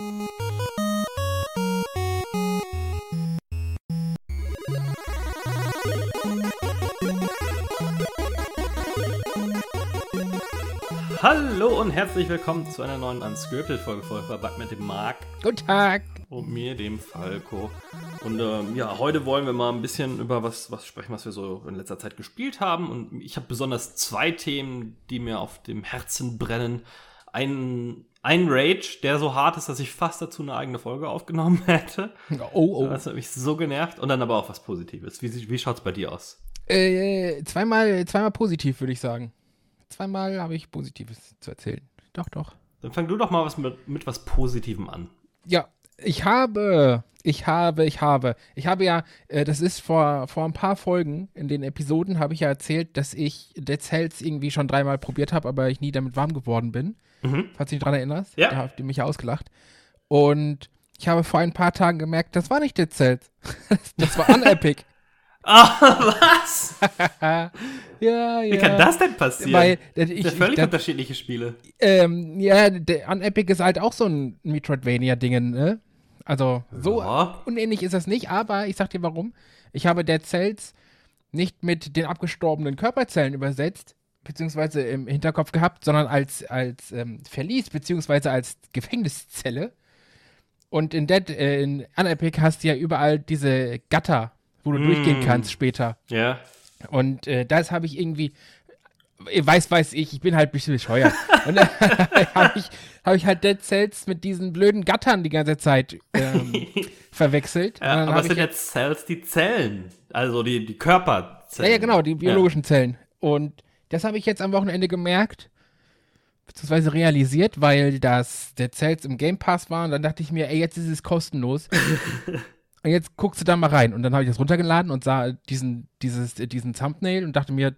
Hallo und herzlich willkommen zu einer neuen Unscripted-Folge von Verbug mit dem Marc. Guten Tag. Und mir, dem Falco. Und ähm, ja, heute wollen wir mal ein bisschen über was, was sprechen, was wir so in letzter Zeit gespielt haben. Und ich habe besonders zwei Themen, die mir auf dem Herzen brennen. Ein, ein Rage, der so hart ist, dass ich fast dazu eine eigene Folge aufgenommen hätte. Oh, oh. Das hat mich so genervt. Und dann aber auch was Positives. Wie, wie schaut's bei dir aus? Äh, zweimal, zweimal positiv, würde ich sagen. Zweimal habe ich Positives zu erzählen. Doch, doch. Dann fang du doch mal was mit, mit was Positivem an. Ja, ich habe, ich habe, ich habe, ich habe ja, äh, das ist vor, vor ein paar Folgen in den Episoden, habe ich ja erzählt, dass ich Dead Cells irgendwie schon dreimal probiert habe, aber ich nie damit warm geworden bin. Mhm. Falls du dich daran erinnerst. Ja. Da habt ihr mich ja ausgelacht. Und ich habe vor ein paar Tagen gemerkt, das war nicht Dead Cells. das war Unepic. Ah, was? ja, ja. Wie kann das denn passieren? Weil, das ich, sind ja völlig ich, unterschiedliche Spiele. Ähm, ja, der Unepic ist halt auch so ein Metroidvania-Ding, ne? Also, so Ja. unähnlich ist das nicht, aber ich sag dir warum. Ich habe Dead Cells nicht mit den abgestorbenen Körperzellen übersetzt, beziehungsweise im Hinterkopf gehabt, sondern als, als ähm, Verlies, beziehungsweise als Gefängniszelle. Und in Dead, äh, in Unepic hast du ja überall diese Gatter, wo du Mm. durchgehen kannst später. Ja. Und äh, das habe ich irgendwie, äh, weiß, weiß ich, ich bin halt ein bisschen bescheuert. Und dann habe ich, hab ich halt Dead Cells mit diesen blöden Gattern die ganze Zeit ähm, verwechselt. Ja aber es sind ich, jetzt Cells, die Zellen. Also die, die Körperzellen. ja, ja, genau, die biologischen Zellen. Und das habe ich jetzt am Wochenende gemerkt, beziehungsweise realisiert, weil das Dead Cells im Game Pass war. Und dann dachte ich mir, ey, jetzt ist es kostenlos. Und jetzt guckst du da mal rein. Und dann habe ich das runtergeladen und sah diesen, dieses, diesen Thumbnail und dachte mir,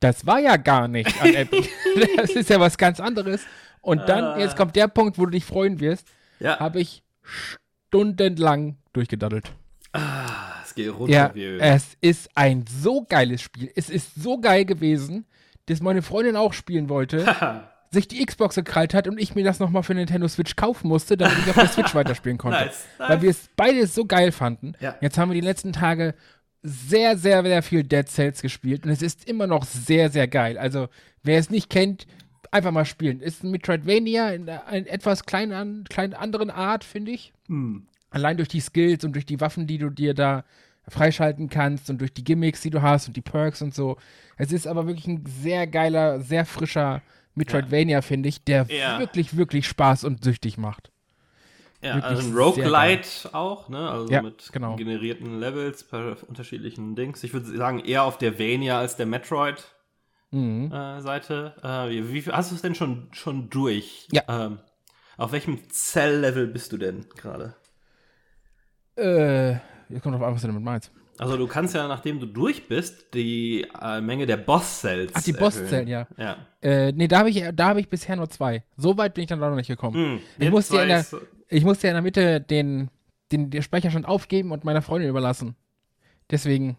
das war ja gar nicht an Epic. das ist ja was ganz anderes. Und dann, Ah. jetzt kommt der Punkt, wo du dich freuen wirst, Ja. habe ich stundenlang durchgedaddelt. Ah, es geht runter Ja, es ist ein so geiles Spiel. Es ist so geil gewesen, dass meine Freundin auch spielen wollte, sich die Xbox gekrallt hat und ich mir das nochmal für Nintendo Switch kaufen musste, damit ich auf der Switch weiterspielen konnte. Nice, nice. Weil wir es beide so geil fanden. Ja. Jetzt haben wir die letzten Tage sehr, sehr, sehr viel Dead Cells gespielt und es ist immer noch sehr, sehr geil. Also, wer es nicht kennt, einfach mal spielen. Ist ein Metroidvania in einer etwas kleinen, kleinen anderen Art, finde ich. Hm. Allein durch die Skills und durch die Waffen, die du dir da freischalten kannst und durch die Gimmicks, die du hast und die Perks und so. Es ist aber wirklich ein sehr geiler, sehr frischer Metroidvania, finde ich, der Ja. wirklich, wirklich Spaß und süchtig macht. Ja, wirklich also ein Roguelite auch, ne? Also Ja, mit genau. generierten Levels per unterschiedlichen Dings. Ich würde sagen, eher auf der Vania als der Mhm. Metroid-Seite. Äh, wie, wie viel- hast du es denn schon, schon durch? Ja. Ähm, auf welchem Zell-Level bist du denn gerade? Äh, jetzt kommt drauf an, was du damit meinst. Also du kannst ja, nachdem du durch bist, die äh, Menge der Boss-Cells Ach, die Bosszellen, ja. Ja. Äh, nee, da habe ich, da hab ich bisher nur zwei. So weit bin ich dann noch nicht gekommen. Hm, Ich musste ja in der- Ich musste ja in der Mitte den, den, den Speicherstand aufgeben und meiner Freundin überlassen. Deswegen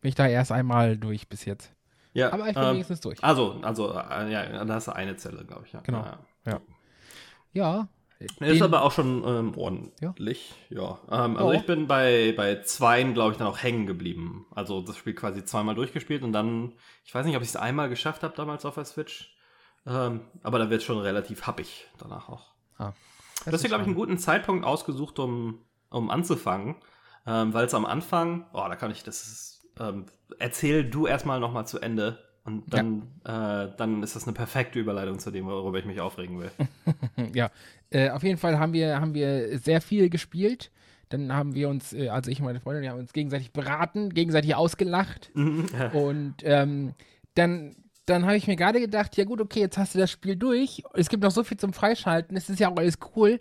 bin ich da erst einmal durch bis jetzt. ja, Aber ich bin ähm, wenigstens durch. Also, also, äh, ja, da hast du eine Zelle, glaube ich. Ja. Genau. Ja. Ja. Ist aber auch schon ähm, ordentlich, ja. Ähm, also Ja. ich bin bei, bei zweien, glaube ich, dann auch hängen geblieben. Also das Spiel quasi zweimal durchgespielt und dann, ich weiß nicht, ob ich es einmal geschafft habe damals auf der Switch. Ähm, aber da wird es schon relativ happig danach auch. Ah, Du hast dir, glaube ich, einen guten Zeitpunkt ausgesucht, um, um anzufangen. Ähm, Weil es am Anfang, oh, da kann ich, das ist, ähm, erzähl du erstmal nochmal zu Ende. Und dann, äh, dann ist das eine perfekte Überleitung zu dem, worüber ich mich aufregen will. Ja, äh, auf jeden Fall haben wir, haben wir sehr viel gespielt. Dann haben wir uns, äh, also ich und meine Freundin, wir haben uns gegenseitig beraten, gegenseitig ausgelacht. Und ähm, dann, dann habe ich mir gerade gedacht, ja gut, okay, jetzt hast du das Spiel durch. Es gibt noch so viel zum Freischalten, es ist ja auch alles cool.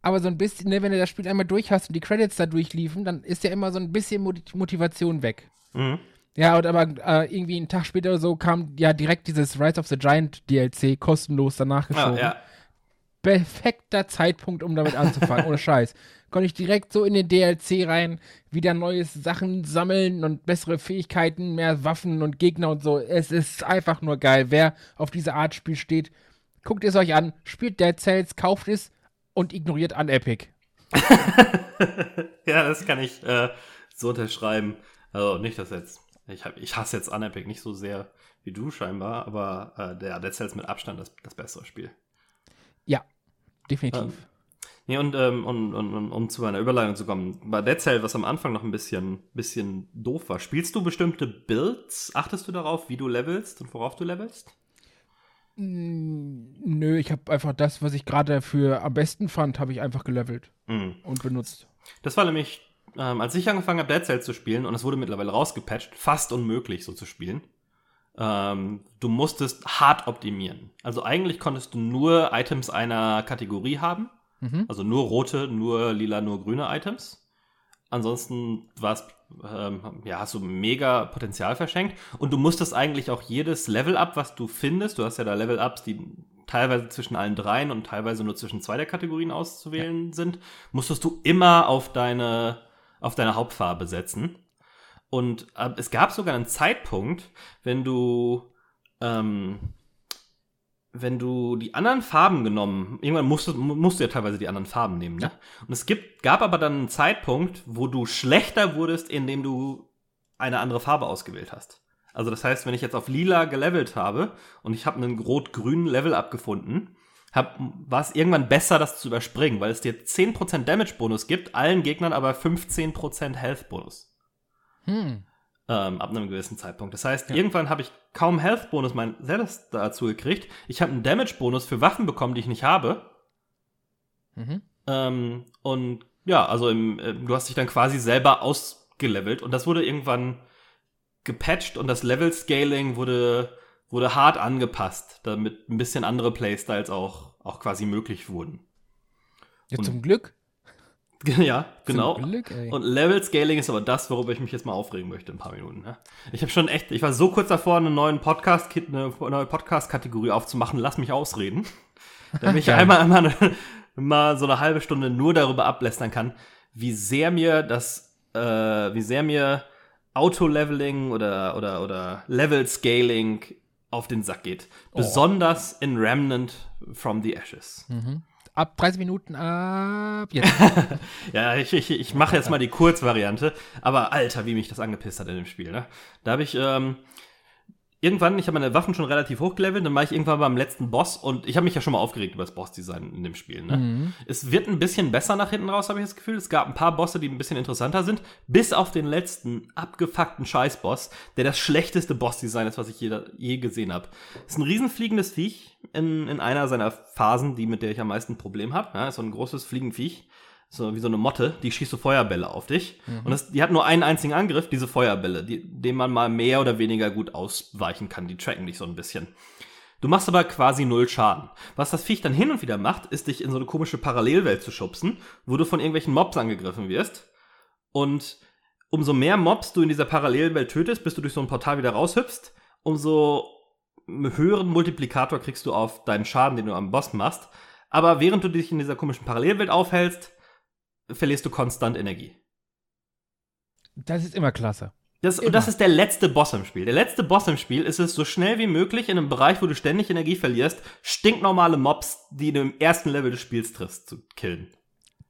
Aber so ein bisschen, ne, wenn du das Spiel einmal durch hast und die Credits da durchliefen, dann ist ja immer so ein bisschen Moti- Motivation weg. Mhm. Ja, und aber äh, irgendwie einen Tag später oder so kam ja direkt dieses Rise of the Giant DLC kostenlos danach Ah, geschoben ja. perfekter Zeitpunkt, um damit anzufangen, ohne Scheiß. Konnte ich direkt so in den DLC rein, wieder neue Sachen sammeln und bessere Fähigkeiten, mehr Waffen und Gegner und so. Es ist einfach nur geil. Wer auf diese Art Spiel steht, guckt es euch an, spielt Dead Cells, kauft es und ignoriert Unepic. ja, das kann ich äh, so unterschreiben. Also nicht, dass jetzt. Ich, hab, ich hasse jetzt Unepic nicht so sehr wie du scheinbar, aber äh, der Dead Cells mit Abstand das, das bessere Spiel. Ja, definitiv. Ähm, nee, und, ähm, und, und, und, um zu einer Überleitung zu kommen, bei Dead Cell, was am Anfang noch ein bisschen, bisschen doof war, spielst du bestimmte Builds? Achtest du darauf, wie du levelst und worauf du levelst? Nö, ich habe einfach das, was ich gerade für am besten fand, habe ich einfach gelevelt mhm. und benutzt. Das war nämlich, ähm, als ich angefangen habe, Dead Cells zu spielen, und es wurde mittlerweile rausgepatcht, fast unmöglich so zu spielen. Ähm, du musstest hart optimieren. Also eigentlich konntest du nur Items einer Kategorie haben. Mhm. Also nur rote, nur lila, nur grüne Items. Ansonsten war's, ähm, ja, hast du mega Potenzial verschenkt. Und du musstest eigentlich auch jedes Level-Up, was du findest, du hast ja da Level-Ups, die teilweise zwischen allen dreien und teilweise nur zwischen zwei der Kategorien auszuwählen ja. sind, musstest du immer auf deine, auf deine Hauptfarbe setzen. Und äh, es gab sogar einen Zeitpunkt, wenn du, ähm, wenn du die anderen Farben genommen, irgendwann musst du, musst du ja teilweise die anderen Farben nehmen, ne? Und es gibt, gab aber dann einen Zeitpunkt, wo du schlechter wurdest, indem du eine andere Farbe ausgewählt hast. Also das heißt, wenn ich jetzt auf lila gelevelt habe und ich habe einen rot-grünen Level abgefunden, war es irgendwann besser, das zu überspringen, weil es dir 10% Damage-Bonus gibt, allen Gegnern aber 15% Health-Bonus. Hm. Ähm, ab einem gewissen Zeitpunkt. Das heißt, ja. irgendwann habe ich kaum Health-Bonus mein selbst dazu gekriegt. Ich habe einen Damage-Bonus für Waffen bekommen, die ich nicht habe. Mhm. Ähm, und ja, also im, äh, du hast dich dann quasi selber ausgelevelt und das wurde irgendwann gepatcht und das Level-Scaling wurde, wurde hart angepasst, damit ein bisschen andere Playstyles auch, auch quasi möglich wurden. Ja, zum Glück. Ja, genau. Glück, und Level Scaling ist aber das, worüber ich mich jetzt mal aufregen möchte in ein paar Minuten. Ne? Ich habe schon echt, ich war so kurz davor, einen neuen Podcast, eine neue Podcast-Kategorie aufzumachen. Lass mich ausreden. Damit ich einmal, einmal eine, mal so eine halbe Stunde nur darüber ablästern kann, wie sehr mir das, äh, wie sehr mir Auto-Leveling oder, oder, oder Level-Scaling auf den Sack geht. Oh. Besonders in Remnant from the Ashes. Mhm ab 30 Minuten ab jetzt. ja, ich, ich, ich mache jetzt mal die Kurzvariante. Aber Alter, wie mich das angepisst hat in dem Spiel. Ne? Da habe ich ähm, irgendwann, ich habe meine Waffen schon relativ hochgelevelt, dann war ich irgendwann beim letzten Boss und ich habe mich ja schon mal aufgeregt über das Bossdesign in dem Spiel. Ne? Mhm. Es wird ein bisschen besser nach hinten raus, habe ich das Gefühl. Es gab ein paar Bosse, die ein bisschen interessanter sind, bis auf den letzten abgefuckten Scheißboss, der das schlechteste Bossdesign ist, was ich je, je gesehen habe. Ist ein riesenfliegendes Viech in, in einer seiner Phasen, die mit der ich am meisten Problem habe. Ja, ist so ein großes Fliegenviech so wie so eine Motte, die schießt so Feuerbälle auf dich. Mhm. Und das, die hat nur einen einzigen Angriff, diese Feuerbälle, die, dem man mal mehr oder weniger gut ausweichen kann. Die tracken dich so ein bisschen. Du machst aber quasi null Schaden. Was das Viech dann hin und wieder macht, ist dich in so eine komische Parallelwelt zu schubsen, wo du von irgendwelchen Mobs angegriffen wirst. Und umso mehr Mobs du in dieser Parallelwelt tötest, bis du durch so ein Portal wieder raushüpfst, umso höheren Multiplikator kriegst du auf deinen Schaden, den du am Boss machst. Aber während du dich in dieser komischen Parallelwelt aufhältst, verlierst du konstant Energie. Das ist immer klasse. Das, und das ist der letzte Boss im Spiel. Der letzte Boss im Spiel ist es, so schnell wie möglich in einem Bereich, wo du ständig Energie verlierst, stinknormale Mobs, die du im ersten Level des Spiels triffst, zu killen.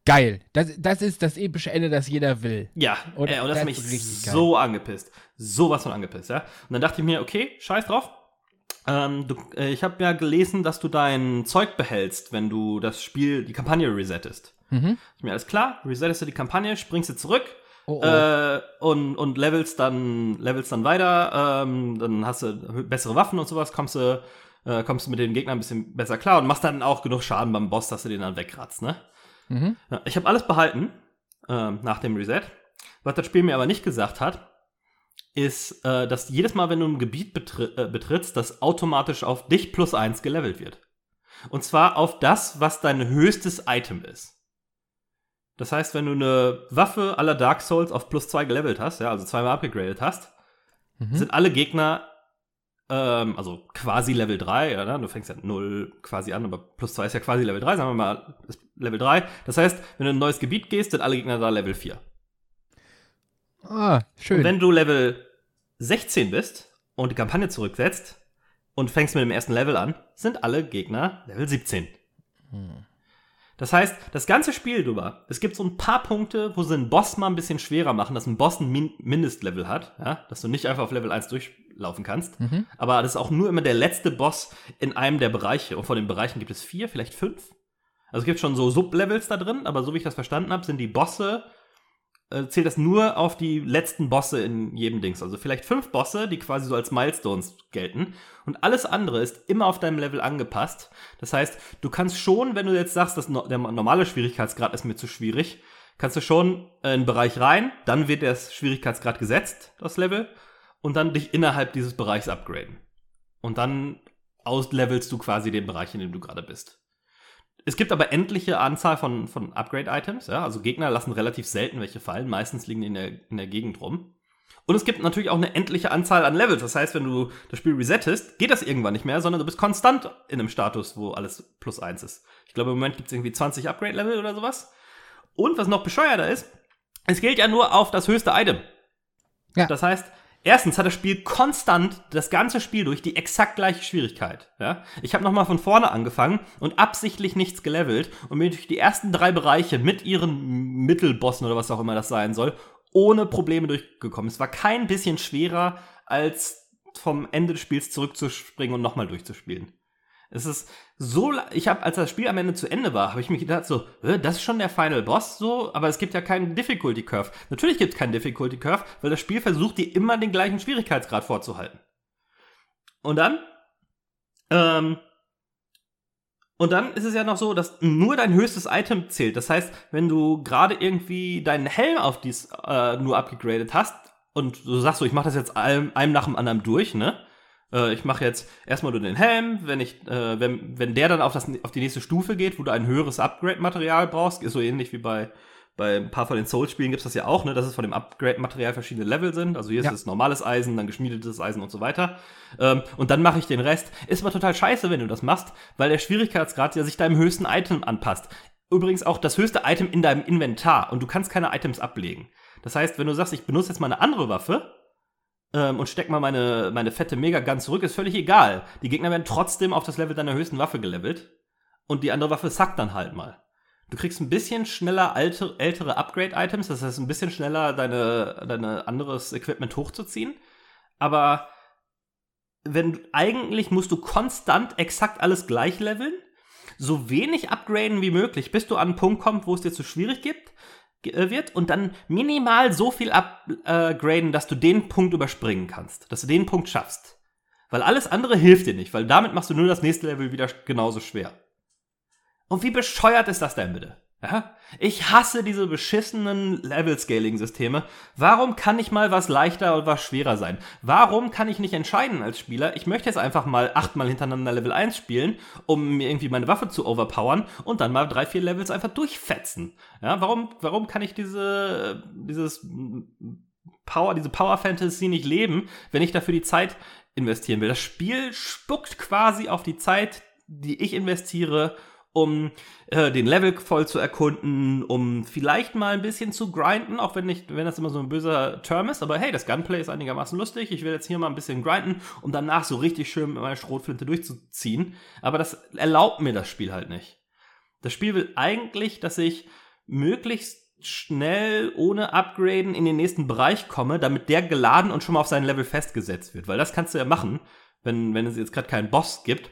Geil. Das, das ist das epische Ende, das jeder will. Ja, und, äh, und das, das hat mich so geil. angepisst. Sowas von angepisst, ja. Und dann dachte ich mir, okay, scheiß drauf. Ähm, du, äh, ich habe ja gelesen, dass du dein Zeug behältst, wenn du das Spiel, die Kampagne resettest. Mhm. Ist mir alles klar, resettest du die Kampagne, springst du zurück oh, oh. Äh, und, und levelst dann, levelst dann weiter, ähm, dann hast du bessere Waffen und sowas, kommst du, äh, kommst du mit den Gegnern ein bisschen besser klar und machst dann auch genug Schaden beim Boss, dass du den dann wegratzt, ne? Mhm. Ja, ich habe alles behalten ähm, nach dem Reset. Was das Spiel mir aber nicht gesagt hat, ist, äh, dass jedes Mal, wenn du ein Gebiet betri äh, betrittst, das automatisch auf dich plus eins gelevelt wird. Und zwar auf das, was dein höchstes Item ist. Das heißt, wenn du eine Waffe aller Dark Souls auf plus zwei gelevelt hast, ja, also zweimal abgegradet hast, mhm. sind alle Gegner, ähm, also quasi Level 3, oder? Du fängst ja 0 quasi an, aber plus zwei ist ja quasi Level 3, sagen wir mal Level 3. Das heißt, wenn du in ein neues Gebiet gehst, sind alle Gegner da Level 4. Ah, schön. Und wenn du Level 16 bist und die Kampagne zurücksetzt und fängst mit dem ersten Level an, sind alle Gegner Level 17. Hm. Das heißt, das ganze Spiel drüber, es gibt so ein paar Punkte, wo sie einen Boss mal ein bisschen schwerer machen, dass ein Boss ein Min Mindestlevel hat, ja, dass du nicht einfach auf Level 1 durchlaufen kannst. Mhm. Aber das ist auch nur immer der letzte Boss in einem der Bereiche. Und von den Bereichen gibt es vier, vielleicht fünf. Also es gibt schon so Sublevels da drin, aber so wie ich das verstanden habe, sind die Bosse äh, zählt das nur auf die letzten Bosse in jedem Dings. Also vielleicht fünf Bosse, die quasi so als Milestones gelten. Und alles andere ist immer auf deinem Level angepasst. Das heißt, du kannst schon, wenn du jetzt sagst, dass no der normale Schwierigkeitsgrad ist mir zu schwierig, kannst du schon in einen Bereich rein, dann wird der Schwierigkeitsgrad gesetzt, das Level, und dann dich innerhalb dieses Bereichs upgraden. Und dann auslevelst du quasi den Bereich, in dem du gerade bist. Es gibt aber endliche Anzahl von, von Upgrade-Items, ja. Also Gegner lassen relativ selten welche fallen, meistens liegen die in der, in der Gegend rum. Und es gibt natürlich auch eine endliche Anzahl an Levels. Das heißt, wenn du das Spiel resettest, geht das irgendwann nicht mehr, sondern du bist konstant in einem Status, wo alles plus eins ist. Ich glaube, im Moment gibt es irgendwie 20 Upgrade-Level oder sowas. Und was noch bescheuerter ist, es gilt ja nur auf das höchste Item. Ja. Das heißt, Erstens hat das Spiel konstant das ganze Spiel durch die exakt gleiche Schwierigkeit. Ja? Ich habe nochmal von vorne angefangen und absichtlich nichts gelevelt und bin durch die ersten drei Bereiche mit ihren Mittelbossen oder was auch immer das sein soll, ohne Probleme durchgekommen. Es war kein bisschen schwerer, als vom Ende des Spiels zurückzuspringen und nochmal durchzuspielen. Es ist so, ich habe, als das Spiel am Ende zu Ende war, habe ich mir gedacht so, das ist schon der Final Boss so, aber es gibt ja keinen Difficulty Curve. Natürlich gibt es keinen Difficulty Curve, weil das Spiel versucht dir immer den gleichen Schwierigkeitsgrad vorzuhalten. Und dann, ähm, und dann ist es ja noch so, dass nur dein höchstes Item zählt. Das heißt, wenn du gerade irgendwie deinen Helm auf dies äh, nur abgegradet hast und du sagst so, ich mache das jetzt einem, einem nach dem anderen durch, ne? Äh, ich mache jetzt erstmal nur den Helm, wenn ich, äh, wenn, wenn der dann auf, das, auf die nächste Stufe geht, wo du ein höheres Upgrade-Material brauchst, ist so ähnlich wie bei, bei ein paar von den Souls-Spielen gibt es das ja auch, ne, dass es von dem Upgrade-Material verschiedene Level sind. Also hier ja. ist es normales Eisen, dann geschmiedetes Eisen und so weiter. Ähm, und dann mache ich den Rest. Ist aber total scheiße, wenn du das machst, weil der Schwierigkeitsgrad ja sich deinem höchsten Item anpasst. Übrigens auch das höchste Item in deinem Inventar und du kannst keine Items ablegen. Das heißt, wenn du sagst, ich benutze jetzt mal eine andere Waffe, ähm, und steck mal meine, meine fette Mega-Gun zurück, ist völlig egal. Die Gegner werden trotzdem auf das Level deiner höchsten Waffe gelevelt. Und die andere Waffe sackt dann halt mal. Du kriegst ein bisschen schneller alte, ältere Upgrade-Items, das heißt ein bisschen schneller deine, deine anderes Equipment hochzuziehen. Aber wenn eigentlich musst du konstant exakt alles gleich leveln, so wenig upgraden wie möglich, bis du an einen Punkt kommst, wo es dir zu schwierig gibt, wird und dann minimal so viel upgraden, dass du den Punkt überspringen kannst, dass du den Punkt schaffst. Weil alles andere hilft dir nicht, weil damit machst du nur das nächste Level wieder genauso schwer. Und wie bescheuert ist das denn bitte? Ja? Ich hasse diese beschissenen Level-Scaling-Systeme. Warum kann nicht mal was leichter oder was schwerer sein? Warum kann ich nicht entscheiden als Spieler, ich möchte jetzt einfach mal achtmal hintereinander Level 1 spielen, um mir irgendwie meine Waffe zu overpowern und dann mal drei, vier Levels einfach durchfetzen? Ja, warum, warum kann ich diese, dieses Power, diese Power Fantasy nicht leben, wenn ich dafür die Zeit investieren will? Das Spiel spuckt quasi auf die Zeit, die ich investiere, um äh, den Level voll zu erkunden, um vielleicht mal ein bisschen zu grinden, auch wenn nicht, wenn das immer so ein böser Term ist, aber hey, das Gunplay ist einigermaßen lustig. Ich will jetzt hier mal ein bisschen grinden, um danach so richtig schön mit meiner Schrotflinte durchzuziehen. Aber das erlaubt mir das Spiel halt nicht. Das Spiel will eigentlich, dass ich möglichst schnell ohne Upgraden in den nächsten Bereich komme, damit der geladen und schon mal auf seinen Level festgesetzt wird. Weil das kannst du ja machen, wenn, wenn es jetzt gerade keinen Boss gibt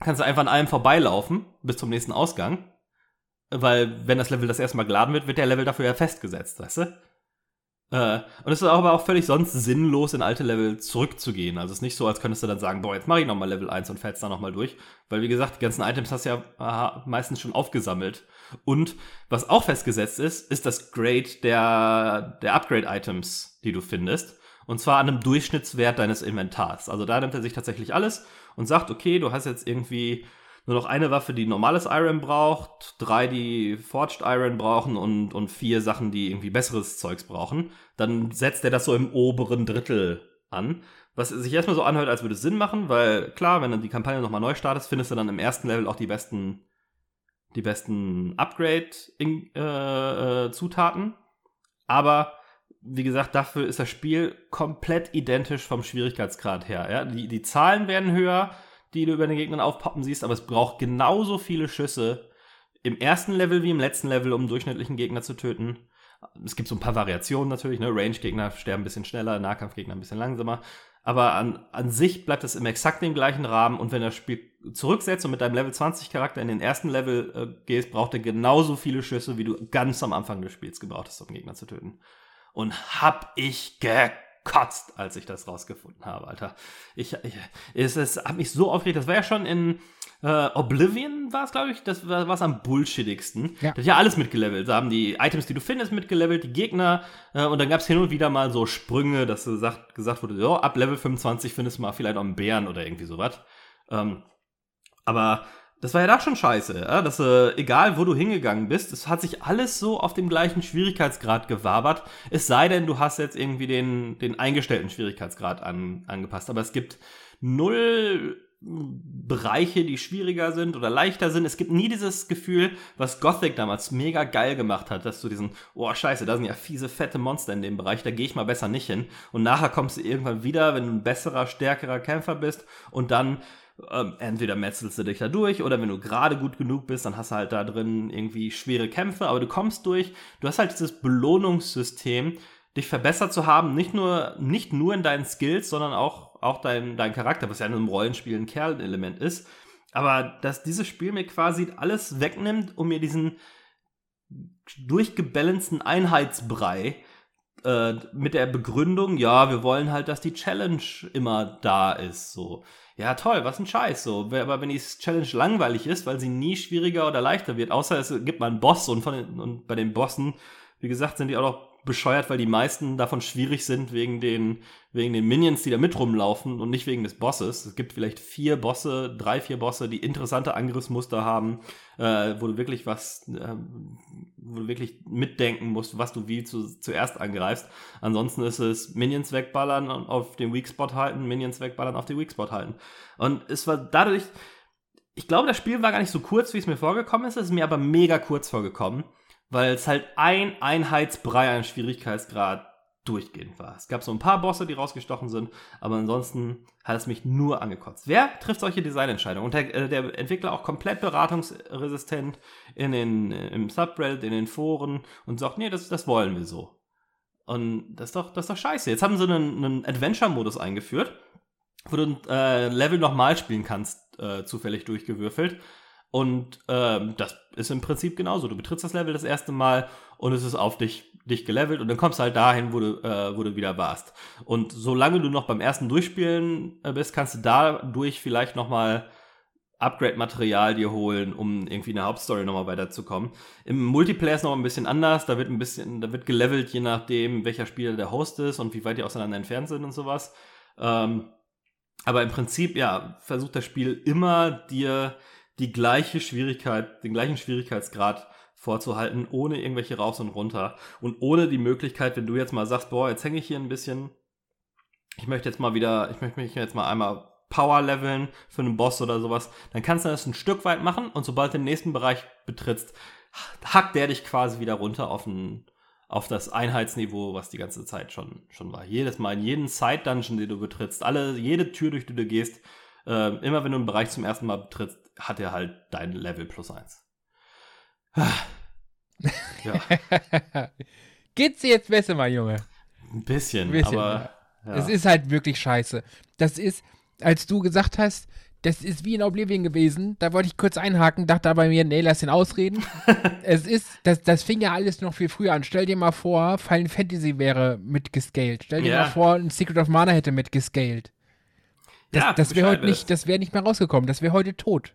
kannst du einfach an allem vorbeilaufen bis zum nächsten Ausgang. Weil, wenn das Level das erste Mal geladen wird, wird der Level dafür ja festgesetzt, weißt du? Äh, und es ist aber auch völlig sonst sinnlos, in alte Level zurückzugehen. Also es ist nicht so, als könntest du dann sagen, boah, jetzt mache ich nochmal Level 1 und fällst da nochmal durch. Weil, wie gesagt, die ganzen Items hast du ja aha, meistens schon aufgesammelt. Und was auch festgesetzt ist, ist das Grade der, der Upgrade-Items, die du findest. Und zwar an einem Durchschnittswert deines Inventars. Also da nimmt er sich tatsächlich alles und sagt, okay, du hast jetzt irgendwie nur noch eine Waffe, die normales Iron braucht, drei, die Forged Iron brauchen und, und vier Sachen, die irgendwie besseres Zeugs brauchen. Dann setzt er das so im oberen Drittel an. Was sich erstmal so anhört, als würde es Sinn machen, weil klar, wenn du die Kampagne nochmal neu startest, findest du dann im ersten Level auch die besten, die besten Upgrade-Zutaten. Äh, äh, Aber wie gesagt, dafür ist das Spiel komplett identisch vom Schwierigkeitsgrad her. Ja? Die, die Zahlen werden höher, die du über den Gegnern aufpoppen siehst, aber es braucht genauso viele Schüsse im ersten Level wie im letzten Level, um einen durchschnittlichen Gegner zu töten. Es gibt so ein paar Variationen natürlich, ne? Range-Gegner sterben ein bisschen schneller, Nahkampfgegner ein bisschen langsamer. Aber an, an sich bleibt es im exakt dem gleichen Rahmen und wenn das Spiel zurücksetzt und mit deinem Level 20 Charakter in den ersten Level äh, gehst, braucht er genauso viele Schüsse, wie du ganz am Anfang des Spiels gebraucht hast, um Gegner zu töten. Und hab ich gekotzt, als ich das rausgefunden habe, Alter. Ich, ich es, es hat mich so aufgeregt. Das war ja schon in äh, Oblivion war es, glaube ich, das war es am bullshittigsten. Ja. Das hat ja alles mitgelevelt. Da haben die Items, die du findest, mitgelevelt, die Gegner. Äh, und dann gab es hin und wieder mal so Sprünge, dass gesagt, gesagt wurde, so, ab Level 25 findest du mal vielleicht auch einen Bären oder irgendwie sowas. Ähm, aber das war ja da schon scheiße, ja? dass äh, egal wo du hingegangen bist, es hat sich alles so auf dem gleichen Schwierigkeitsgrad gewabert. Es sei denn, du hast jetzt irgendwie den, den eingestellten Schwierigkeitsgrad an, angepasst. Aber es gibt null Bereiche, die schwieriger sind oder leichter sind. Es gibt nie dieses Gefühl, was Gothic damals mega geil gemacht hat, dass du diesen, oh scheiße, da sind ja fiese, fette Monster in dem Bereich, da gehe ich mal besser nicht hin. Und nachher kommst du irgendwann wieder, wenn du ein besserer, stärkerer Kämpfer bist und dann ähm, entweder metzelst du dich da durch oder wenn du gerade gut genug bist, dann hast du halt da drin irgendwie schwere Kämpfe, aber du kommst durch. Du hast halt dieses Belohnungssystem, dich verbessert zu haben, nicht nur, nicht nur in deinen Skills, sondern auch, auch dein, dein Charakter, was ja in einem Rollenspiel ein Kernelement ist. Aber dass dieses Spiel mir quasi alles wegnimmt, um mir diesen durchgebalanceden Einheitsbrei äh, mit der Begründung, ja, wir wollen halt, dass die Challenge immer da ist, so. Ja, toll, was ein Scheiß, so. Aber wenn die Challenge langweilig ist, weil sie nie schwieriger oder leichter wird, außer es gibt mal einen Boss und, von den, und bei den Bossen, wie gesagt, sind die auch noch bescheuert, weil die meisten davon schwierig sind wegen den, wegen den Minions, die da mit rumlaufen und nicht wegen des Bosses. Es gibt vielleicht vier Bosse, drei, vier Bosse, die interessante Angriffsmuster haben, äh, wo du wirklich was, äh, wo du wirklich mitdenken musst, was du wie zu, zuerst angreifst. Ansonsten ist es Minions wegballern und auf den Weak Spot halten, Minions wegballern auf den Weak Spot halten. Und es war dadurch, ich glaube, das Spiel war gar nicht so kurz, wie es mir vorgekommen ist, es ist mir aber mega kurz vorgekommen weil es halt ein Einheitsbrei an Schwierigkeitsgrad durchgehend war. Es gab so ein paar Bosse, die rausgestochen sind, aber ansonsten hat es mich nur angekotzt. Wer trifft solche Designentscheidungen? Und der, äh, der Entwickler auch komplett beratungsresistent in den, äh, im Subreddit, in den Foren und sagt, nee, das, das wollen wir so. Und das ist doch, das ist doch scheiße. Jetzt haben sie einen, einen Adventure-Modus eingeführt, wo du ein äh, Level nochmal spielen kannst, äh, zufällig durchgewürfelt. Und ähm, das ist im Prinzip genauso. Du betrittst das Level das erste Mal und es ist auf dich, dich gelevelt und dann kommst du halt dahin, wo du, äh, wo du wieder warst. Und solange du noch beim ersten Durchspielen äh, bist, kannst du dadurch vielleicht nochmal Upgrade-Material dir holen, um irgendwie in der Hauptstory nochmal weiterzukommen. Im Multiplayer ist noch ein bisschen anders, da wird ein bisschen, da wird gelevelt, je nachdem, welcher Spieler der Host ist und wie weit die auseinander entfernt sind und sowas. Ähm, aber im Prinzip, ja, versucht das Spiel immer dir die gleiche Schwierigkeit, den gleichen Schwierigkeitsgrad vorzuhalten, ohne irgendwelche raus und runter und ohne die Möglichkeit, wenn du jetzt mal sagst, boah, jetzt hänge ich hier ein bisschen, ich möchte jetzt mal wieder, ich möchte mich jetzt mal einmal Power leveln für einen Boss oder sowas, dann kannst du das ein Stück weit machen und sobald du den nächsten Bereich betrittst, hackt der dich quasi wieder runter auf ein, auf das Einheitsniveau, was die ganze Zeit schon, schon war. Jedes Mal in jeden Side-Dungeon, den du betrittst, alle, jede Tür, durch die du gehst, äh, immer wenn du einen Bereich zum ersten Mal betrittst, hat er halt dein Level plus eins. ja. Geht's dir jetzt besser, mein Junge? Ein bisschen, Ein bisschen aber. Ja. Es ist halt wirklich scheiße. Das ist, als du gesagt hast, das ist wie in Oblivion gewesen. Da wollte ich kurz einhaken, dachte bei mir, nee, lass ihn ausreden. es ist, das, das fing ja alles noch viel früher an. Stell dir mal vor, Final Fantasy wäre mitgescaled. Stell dir ja. mal vor, ein Secret of Mana hätte mitgescaled. Das, ja, das wäre heute nicht, das wäre nicht mehr rausgekommen. Das wäre heute tot.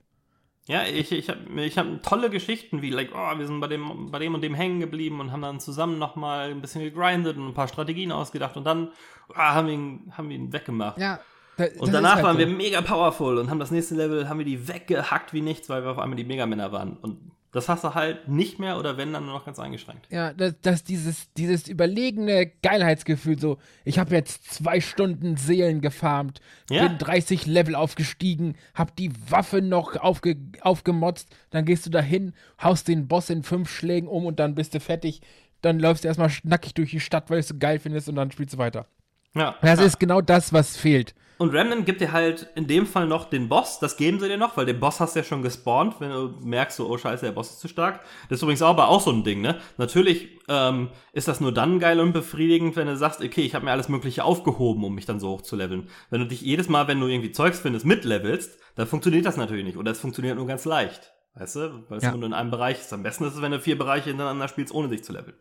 Ja, ich, ich habe ich hab tolle Geschichten, wie, like, oh, wir sind bei dem, bei dem und dem hängen geblieben und haben dann zusammen nochmal ein bisschen gegrindet und ein paar Strategien ausgedacht und dann oh, haben, wir ihn, haben wir ihn weggemacht. Ja. Da, und danach halt waren so. wir mega powerful und haben das nächste Level, haben wir die weggehackt wie nichts, weil wir auf einmal die Megamänner waren. Und das hast du halt nicht mehr oder wenn, dann nur noch ganz eingeschränkt. Ja, dass das dieses, dieses überlegene Geilheitsgefühl, so, ich habe jetzt zwei Stunden Seelen gefarmt, ja. bin 30 Level aufgestiegen, hab die Waffe noch aufge, aufgemotzt, dann gehst du dahin, haust den Boss in fünf Schlägen um und dann bist du fertig. Dann läufst du erstmal nackig durch die Stadt, weil du es so geil findest und dann spielst du weiter. Ja. Das ja. ist genau das, was fehlt. Und Remnant gibt dir halt in dem Fall noch den Boss, das geben sie dir noch, weil den Boss hast du ja schon gespawnt, wenn du merkst, so, oh scheiße, der Boss ist zu stark. Das ist übrigens aber auch so ein Ding, ne? Natürlich ähm, ist das nur dann geil und befriedigend, wenn du sagst, okay, ich habe mir alles Mögliche aufgehoben, um mich dann so hoch zu leveln. Wenn du dich jedes Mal, wenn du irgendwie Zeugs findest, mitlevelst, dann funktioniert das natürlich nicht. Oder es funktioniert nur ganz leicht. Weißt du? Weil es ja. nur in einem Bereich ist. Am besten ist es, wenn du vier Bereiche hintereinander spielst, ohne dich zu leveln.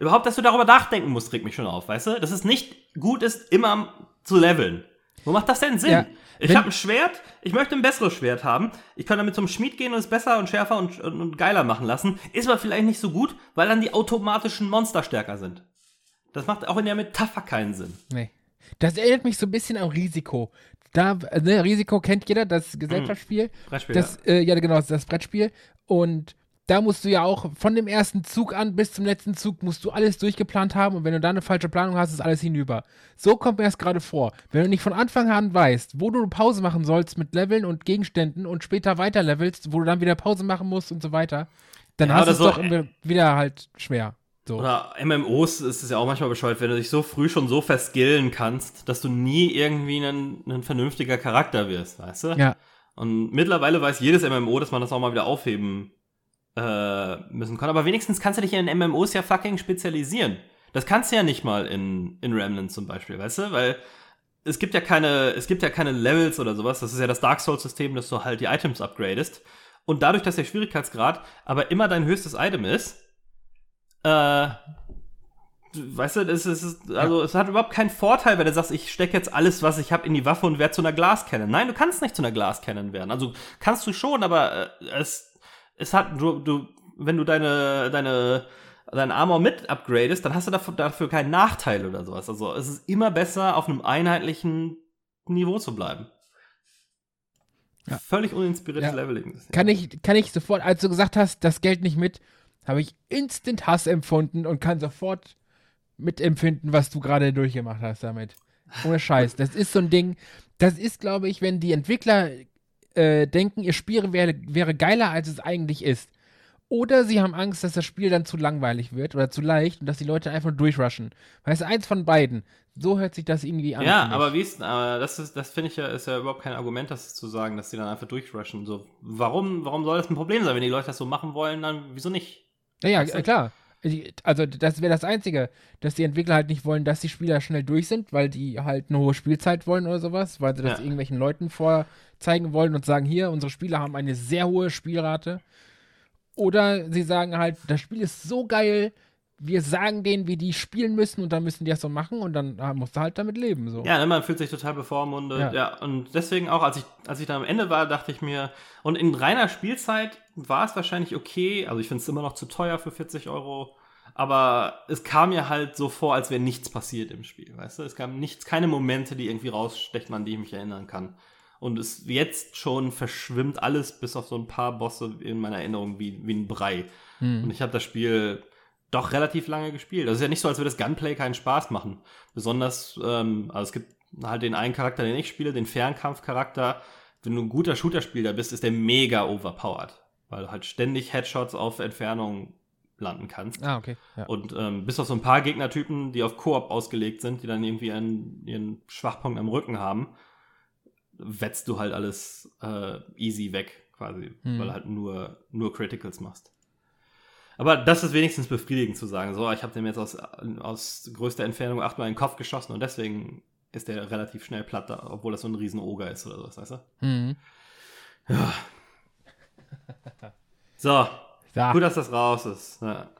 Überhaupt, dass du darüber nachdenken musst, regt mich schon auf, weißt du? Dass es nicht gut ist, immer zu leveln. Wo macht das denn Sinn? Ja, ich habe ein Schwert, ich möchte ein besseres Schwert haben. Ich kann damit zum Schmied gehen und es besser und schärfer und, und, und geiler machen lassen. Ist aber vielleicht nicht so gut, weil dann die automatischen Monster stärker sind. Das macht auch in der Metapher keinen Sinn. Nee. Das erinnert mich so ein bisschen an Risiko. Da, ne, Risiko kennt jeder, das Gesellschaftsspiel. Mhm. Brettspiel. Das, ja. Äh, ja, genau, das Brettspiel. Und da musst du ja auch von dem ersten Zug an bis zum letzten Zug musst du alles durchgeplant haben und wenn du da eine falsche Planung hast, ist alles hinüber. So kommt mir das gerade vor. Wenn du nicht von Anfang an weißt, wo du eine Pause machen sollst mit Leveln und Gegenständen und später weiter levelst, wo du dann wieder Pause machen musst und so weiter, dann ja, hast du es so doch wieder halt schwer. So. Oder MMOs ist es ja auch manchmal bescheuert, wenn du dich so früh schon so verskillen kannst, dass du nie irgendwie ein, ein vernünftiger Charakter wirst, weißt du? Ja. Und mittlerweile weiß jedes MMO, dass man das auch mal wieder aufheben äh, müssen kann. Aber wenigstens kannst du dich in MMOs ja fucking spezialisieren. Das kannst du ja nicht mal in, in Remnant zum Beispiel, weißt du? Weil es gibt ja keine, es gibt ja keine Levels oder sowas. Das ist ja das Dark Souls-System, dass du halt die Items upgradest. Und dadurch, dass der Schwierigkeitsgrad aber immer dein höchstes Item ist, äh, weißt du, es ist, also es hat überhaupt keinen Vorteil, wenn du sagst, ich stecke jetzt alles, was ich habe, in die Waffe und werde zu einer Glascannon. Nein, du kannst nicht zu einer Glascannon werden. Also kannst du schon, aber äh, es es hat, du, du, wenn du deine, deine, dein Armor mit upgradest, dann hast du dafür, dafür keinen Nachteil oder sowas. Also es ist immer besser, auf einem einheitlichen Niveau zu bleiben. Ja. Völlig uninspiriertes ja. Leveling. Kann ich, kann ich sofort, als du gesagt hast, das Geld nicht mit, habe ich instant Hass empfunden und kann sofort mitempfinden, was du gerade durchgemacht hast damit. Ohne Scheiß. Das ist so ein Ding, das ist, glaube ich, wenn die Entwickler äh, denken, ihr Spiel wäre, wäre geiler, als es eigentlich ist. Oder sie haben Angst, dass das Spiel dann zu langweilig wird oder zu leicht und dass die Leute einfach durchrushen. Weißt du, eins von beiden. So hört sich das irgendwie an. Ja, aber wie ist, aber das das finde ich ja, ist ja überhaupt kein Argument, das zu sagen, dass sie dann einfach durchrushen. So, warum, warum soll das ein Problem sein? Wenn die Leute das so machen wollen, dann wieso nicht? Ja, ja, klar. Also, das wäre das Einzige, dass die Entwickler halt nicht wollen, dass die Spieler schnell durch sind, weil die halt eine hohe Spielzeit wollen oder sowas, weil sie das ja. irgendwelchen Leuten vorzeigen wollen und sagen, hier, unsere Spieler haben eine sehr hohe Spielrate. Oder sie sagen halt, das Spiel ist so geil, wir sagen denen, wie die spielen müssen und dann müssen die das so machen und dann ah, musst du halt damit leben. So. Ja, man fühlt sich total bevormundet. Ja. ja. und deswegen auch, als ich, als ich dann am Ende war, dachte ich mir, und in reiner Spielzeit war es wahrscheinlich okay. Also ich finde es immer noch zu teuer für 40 Euro. Aber es kam mir halt so vor, als wäre nichts passiert im Spiel, weißt du? Es gab nichts, keine Momente, die irgendwie rausstechen, an die ich mich erinnern kann. Und es jetzt schon verschwimmt alles bis auf so ein paar Bosse in meiner Erinnerung wie, wie ein Brei. Hm. Und ich habe das Spiel doch relativ lange gespielt. Das ist ja nicht so, als würde das Gunplay keinen Spaß machen. Besonders, ähm, also es gibt halt den einen Charakter, den ich spiele, den Fernkampfcharakter. Wenn du ein guter Shooter-Spieler bist, ist der mega overpowered. Weil du halt ständig Headshots auf Entfernung landen kannst. Ah, okay. Ja. Und ähm, bis auf so ein paar Gegnertypen, die auf Koop ausgelegt sind, die dann irgendwie einen, ihren Schwachpunkt am Rücken haben, wetzt du halt alles äh, easy weg, quasi, hm. weil du halt nur, nur Criticals machst. Aber das ist wenigstens befriedigend zu sagen. So, ich habe dem jetzt aus, aus größter Entfernung achtmal in den Kopf geschossen und deswegen ist der relativ schnell platt, da, obwohl das so ein riesen Oger ist oder sowas, weißt du? Mhm. Ja. So. Ja. Gut, dass das raus ist. Ja.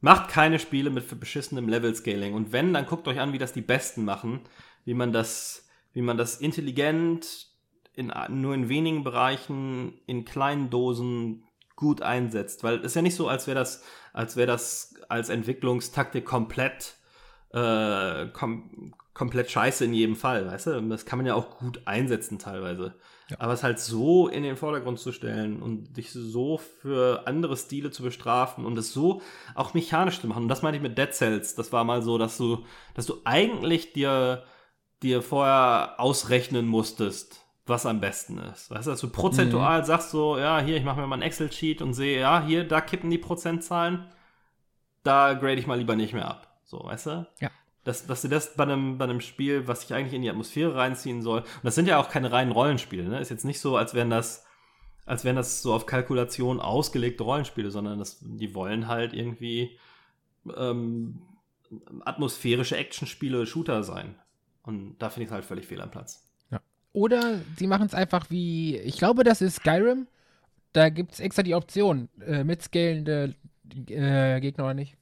Macht keine Spiele mit beschissenem Level-Scaling. Und wenn, dann guckt euch an, wie das die Besten machen. Wie man das, wie man das intelligent in, nur in wenigen Bereichen, in kleinen Dosen gut einsetzt. Weil es ist ja nicht so, als wäre das, als wäre das als Entwicklungstaktik komplett, äh, kom komplett scheiße in jedem Fall, weißt du? Das kann man ja auch gut einsetzen teilweise. Ja. Aber es halt so in den Vordergrund zu stellen und dich so für andere Stile zu bestrafen und es so auch mechanisch zu machen. Und das meinte ich mit Dead Cells. Das war mal so, dass du, dass du eigentlich dir, dir vorher ausrechnen musstest, was am besten ist. Weißt du, dass du prozentual mhm. sagst so, ja, hier, ich mache mir mal ein Excel-Sheet und sehe, ja, hier, da kippen die Prozentzahlen, da grade ich mal lieber nicht mehr ab. So, weißt du? Ja. Dass, dass sie das bei einem, bei einem Spiel, was sich eigentlich in die Atmosphäre reinziehen soll, und das sind ja auch keine reinen Rollenspiele, ne? Ist jetzt nicht so, als wären das, als wären das so auf Kalkulation ausgelegte Rollenspiele, sondern das, die wollen halt irgendwie ähm, atmosphärische Actionspiele, Shooter sein. Und da finde ich es halt völlig fehl am Platz. Oder sie machen es einfach wie, ich glaube, das ist Skyrim. Da gibt es extra die Option, äh, mitscalende äh, Gegner oder nicht.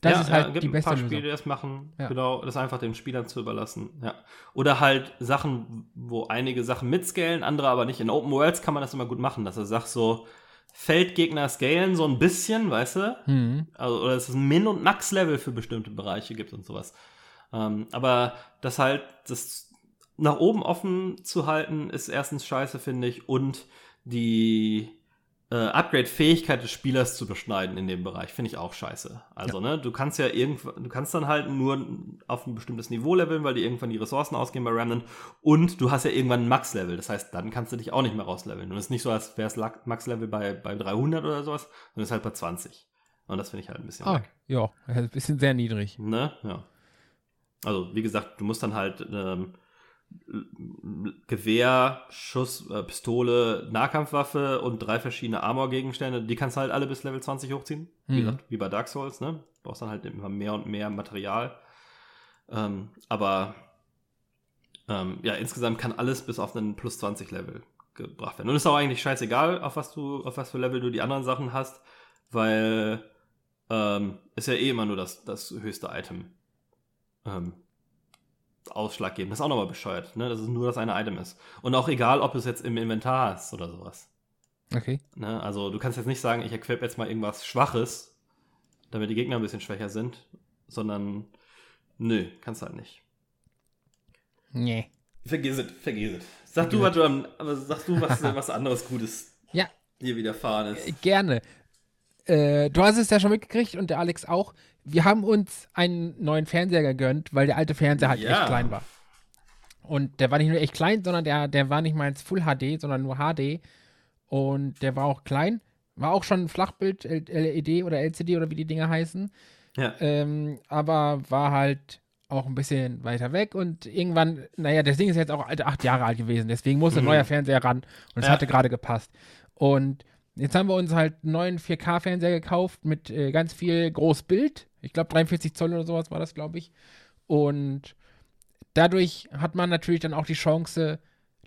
Das ja, ist halt ja, gibt die beste ein paar Spiele, die das machen. Ja. Genau, das einfach den Spielern zu überlassen. Ja. Oder halt Sachen, wo einige Sachen mitscalen, andere aber nicht. In Open Worlds kann man das immer gut machen, dass er sagt so, Feldgegner scalen so ein bisschen, weißt du? Mhm. Also, oder dass es ein Min- und Max-Level für bestimmte Bereiche gibt und sowas. Ähm, aber das halt, das nach oben offen zu halten, ist erstens scheiße, finde ich, und die äh, Upgrade-Fähigkeit des Spielers zu beschneiden in dem Bereich, finde ich auch scheiße. Also, ja. ne, du kannst ja irgendwann, du kannst dann halt nur auf ein bestimmtes Niveau leveln, weil die irgendwann die Ressourcen ausgehen bei Remnant und du hast ja irgendwann ein Max-Level. Das heißt, dann kannst du dich auch nicht mehr rausleveln. Und es ist nicht so, als wäre es Max-Level bei, bei 300 oder sowas, sondern es ist halt bei 20. Und das finde ich halt ein bisschen. Ah, ja, ein bisschen sehr niedrig. Ne, ja. Also, wie gesagt, du musst dann halt, ähm, Gewehr, Schuss, äh, Pistole, Nahkampfwaffe und drei verschiedene Armor-Gegenstände. Die kannst du halt alle bis Level 20 hochziehen. Mhm. Wie gesagt, wie bei Dark Souls, ne? Du brauchst dann halt immer mehr und mehr Material. Ähm, aber ähm, ja, insgesamt kann alles bis auf einen plus 20 Level gebracht werden. Und ist auch eigentlich scheißegal, auf was du, auf was für Level du die anderen Sachen hast, weil ähm, ist ja eh immer nur das, das höchste Item. Ähm, ausschlaggebend. Das ist auch nochmal bescheuert, ne? dass es nur das eine Item ist. Und auch egal, ob du es jetzt im Inventar hast oder sowas. Okay. Ne? Also du kannst jetzt nicht sagen, ich equip jetzt mal irgendwas Schwaches, damit die Gegner ein bisschen schwächer sind, sondern nö, kannst halt nicht. Nee. Vergiss es, vergiss es. Sag du, was du, aber sag du, was, was anderes Gutes ja. dir widerfahren ist. Äh, gerne. Äh, du hast es ja schon mitgekriegt und der Alex auch wir haben uns einen neuen Fernseher gegönnt, weil der alte Fernseher halt ja. echt klein war. Und der war nicht nur echt klein, sondern der, der war nicht mal ins Full HD, sondern nur HD. Und der war auch klein. War auch schon Flachbild, LED oder LCD oder wie die Dinger heißen. Ja. Ähm, aber war halt auch ein bisschen weiter weg und irgendwann, naja, das Ding ist jetzt auch acht Jahre alt gewesen, deswegen musste mhm. ein neuer Fernseher ran und es ja. hatte gerade gepasst. Und Jetzt haben wir uns halt einen neuen 4K-Fernseher gekauft mit äh, ganz viel Großbild. Ich glaube 43 Zoll oder sowas war das, glaube ich. Und dadurch hat man natürlich dann auch die Chance,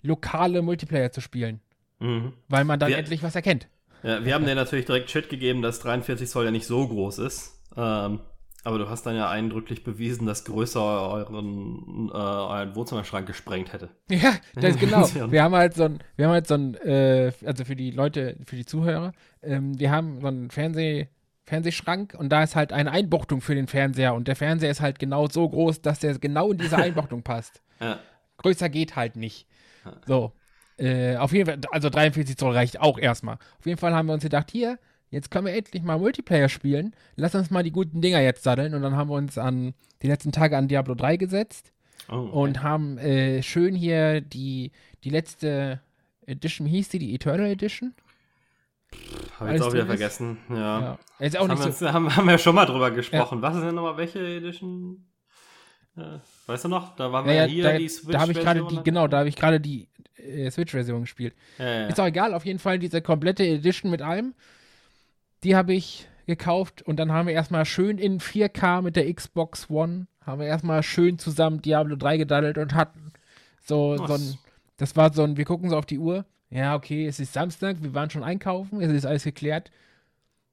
lokale Multiplayer zu spielen. Mhm. Weil man dann wir, endlich was erkennt. Ja, wir haben dir natürlich direkt Chat gegeben, dass 43 Zoll ja nicht so groß ist. Ähm, aber du hast dann ja eindrücklich bewiesen, dass größer euren, äh, euren Wohnzimmerschrank gesprengt hätte. Ja, das ist genau. wir haben halt so ein, wir haben halt so ein, äh, also für die Leute, für die Zuhörer, ähm, wir haben so einen Fernseh, Fernsehschrank und da ist halt eine Einbuchtung für den Fernseher und der Fernseher ist halt genau so groß, dass der genau in diese Einbuchtung passt. Ja. Größer geht halt nicht. So. Äh, auf jeden Fall, also 43 Zoll reicht auch erstmal. Auf jeden Fall haben wir uns gedacht, hier, jetzt können wir endlich mal Multiplayer spielen. Lass uns mal die guten Dinger jetzt satteln. Und dann haben wir uns an die letzten Tage an Diablo 3 gesetzt oh, okay. und haben äh, schön hier die, die letzte Edition, wie hieß die, die Eternal Edition? Habe ich jetzt auch wieder vergessen. Ja. ja. Jetzt auch nicht haben, so. wir, haben, haben wir schon mal drüber gesprochen. Ja. Was ist denn nochmal welche Edition? Ja. Weißt du noch? Da waren wir ja, hier da, die Switch. Da habe ich gerade die, genau, da habe ich gerade die äh, Switch-Version gespielt. Ist auch egal, auf jeden Fall diese komplette Edition mit allem. Die habe ich gekauft und dann haben wir erstmal schön in 4K mit der Xbox One, haben wir erstmal schön zusammen Diablo 3 gedaddelt und hatten so, so ein, das war so ein, wir gucken so auf die Uhr, ja, okay, es ist Samstag, wir waren schon einkaufen, es ist alles geklärt.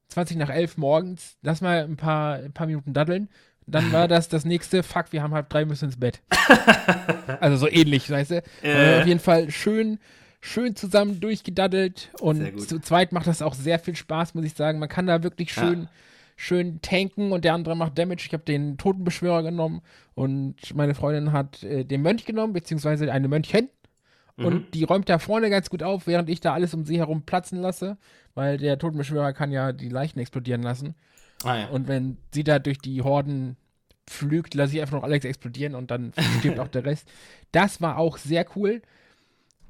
20 nach 11 morgens, lass mal ein paar, ein paar Minuten daddeln. Dann war das das nächste, fuck, wir haben halb drei, müssen ins Bett. also so ähnlich, weißt du? Äh. Auf jeden Fall schön schön zusammen durchgedaddelt und zu zweit macht das auch sehr viel Spaß, muss ich sagen. Man kann da wirklich schön, ja. schön tanken und der andere macht Damage. Ich habe den Totenbeschwörer genommen und meine Freundin hat äh, den Mönch genommen, beziehungsweise eine Mönchin. Mhm. Und die räumt da vorne ganz gut auf, während ich da alles um sie herum platzen lasse, weil der Totenbeschwörer kann ja die Leichen explodieren lassen. Ah, ja. Und wenn sie da durch die Horden pflügt, lasse ich einfach noch Alex explodieren und dann stirbt auch der Rest. Das war auch sehr cool.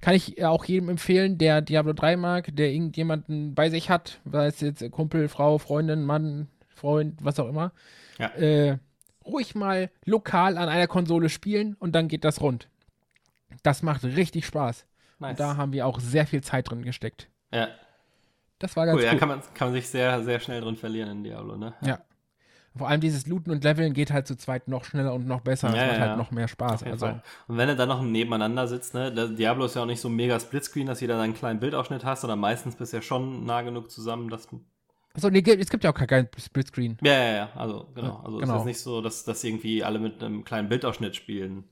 Kann ich auch jedem empfehlen, der Diablo 3 mag, der irgendjemanden bei sich hat, sei es jetzt Kumpel, Frau, Freundin, Mann, Freund, was auch immer. Ja. Äh, ruhig mal lokal an einer Konsole spielen und dann geht das rund. Das macht richtig Spaß. Nice. Und da haben wir auch sehr viel Zeit drin gesteckt. Ja. Das war ganz cool. Ja, kann man, kann man sich sehr, sehr schnell drin verlieren in Diablo, ne? Ja. Vor allem dieses Looten und Leveln geht halt zu zweit noch schneller und noch besser. Ja, das macht ja, halt ja. noch mehr Spaß. Also. Und wenn du dann noch nebeneinander sitzt, ne, Diablo ist ja auch nicht so mega Splitscreen, dass jeder seinen kleinen Bildausschnitt hast, sondern meistens bist du ja schon nah genug zusammen, dass. Achso, nee, es gibt ja auch keinen Splitscreen. Ja, ja, ja, also genau. Also genau. es ist nicht so, dass, dass irgendwie alle mit einem kleinen Bildausschnitt spielen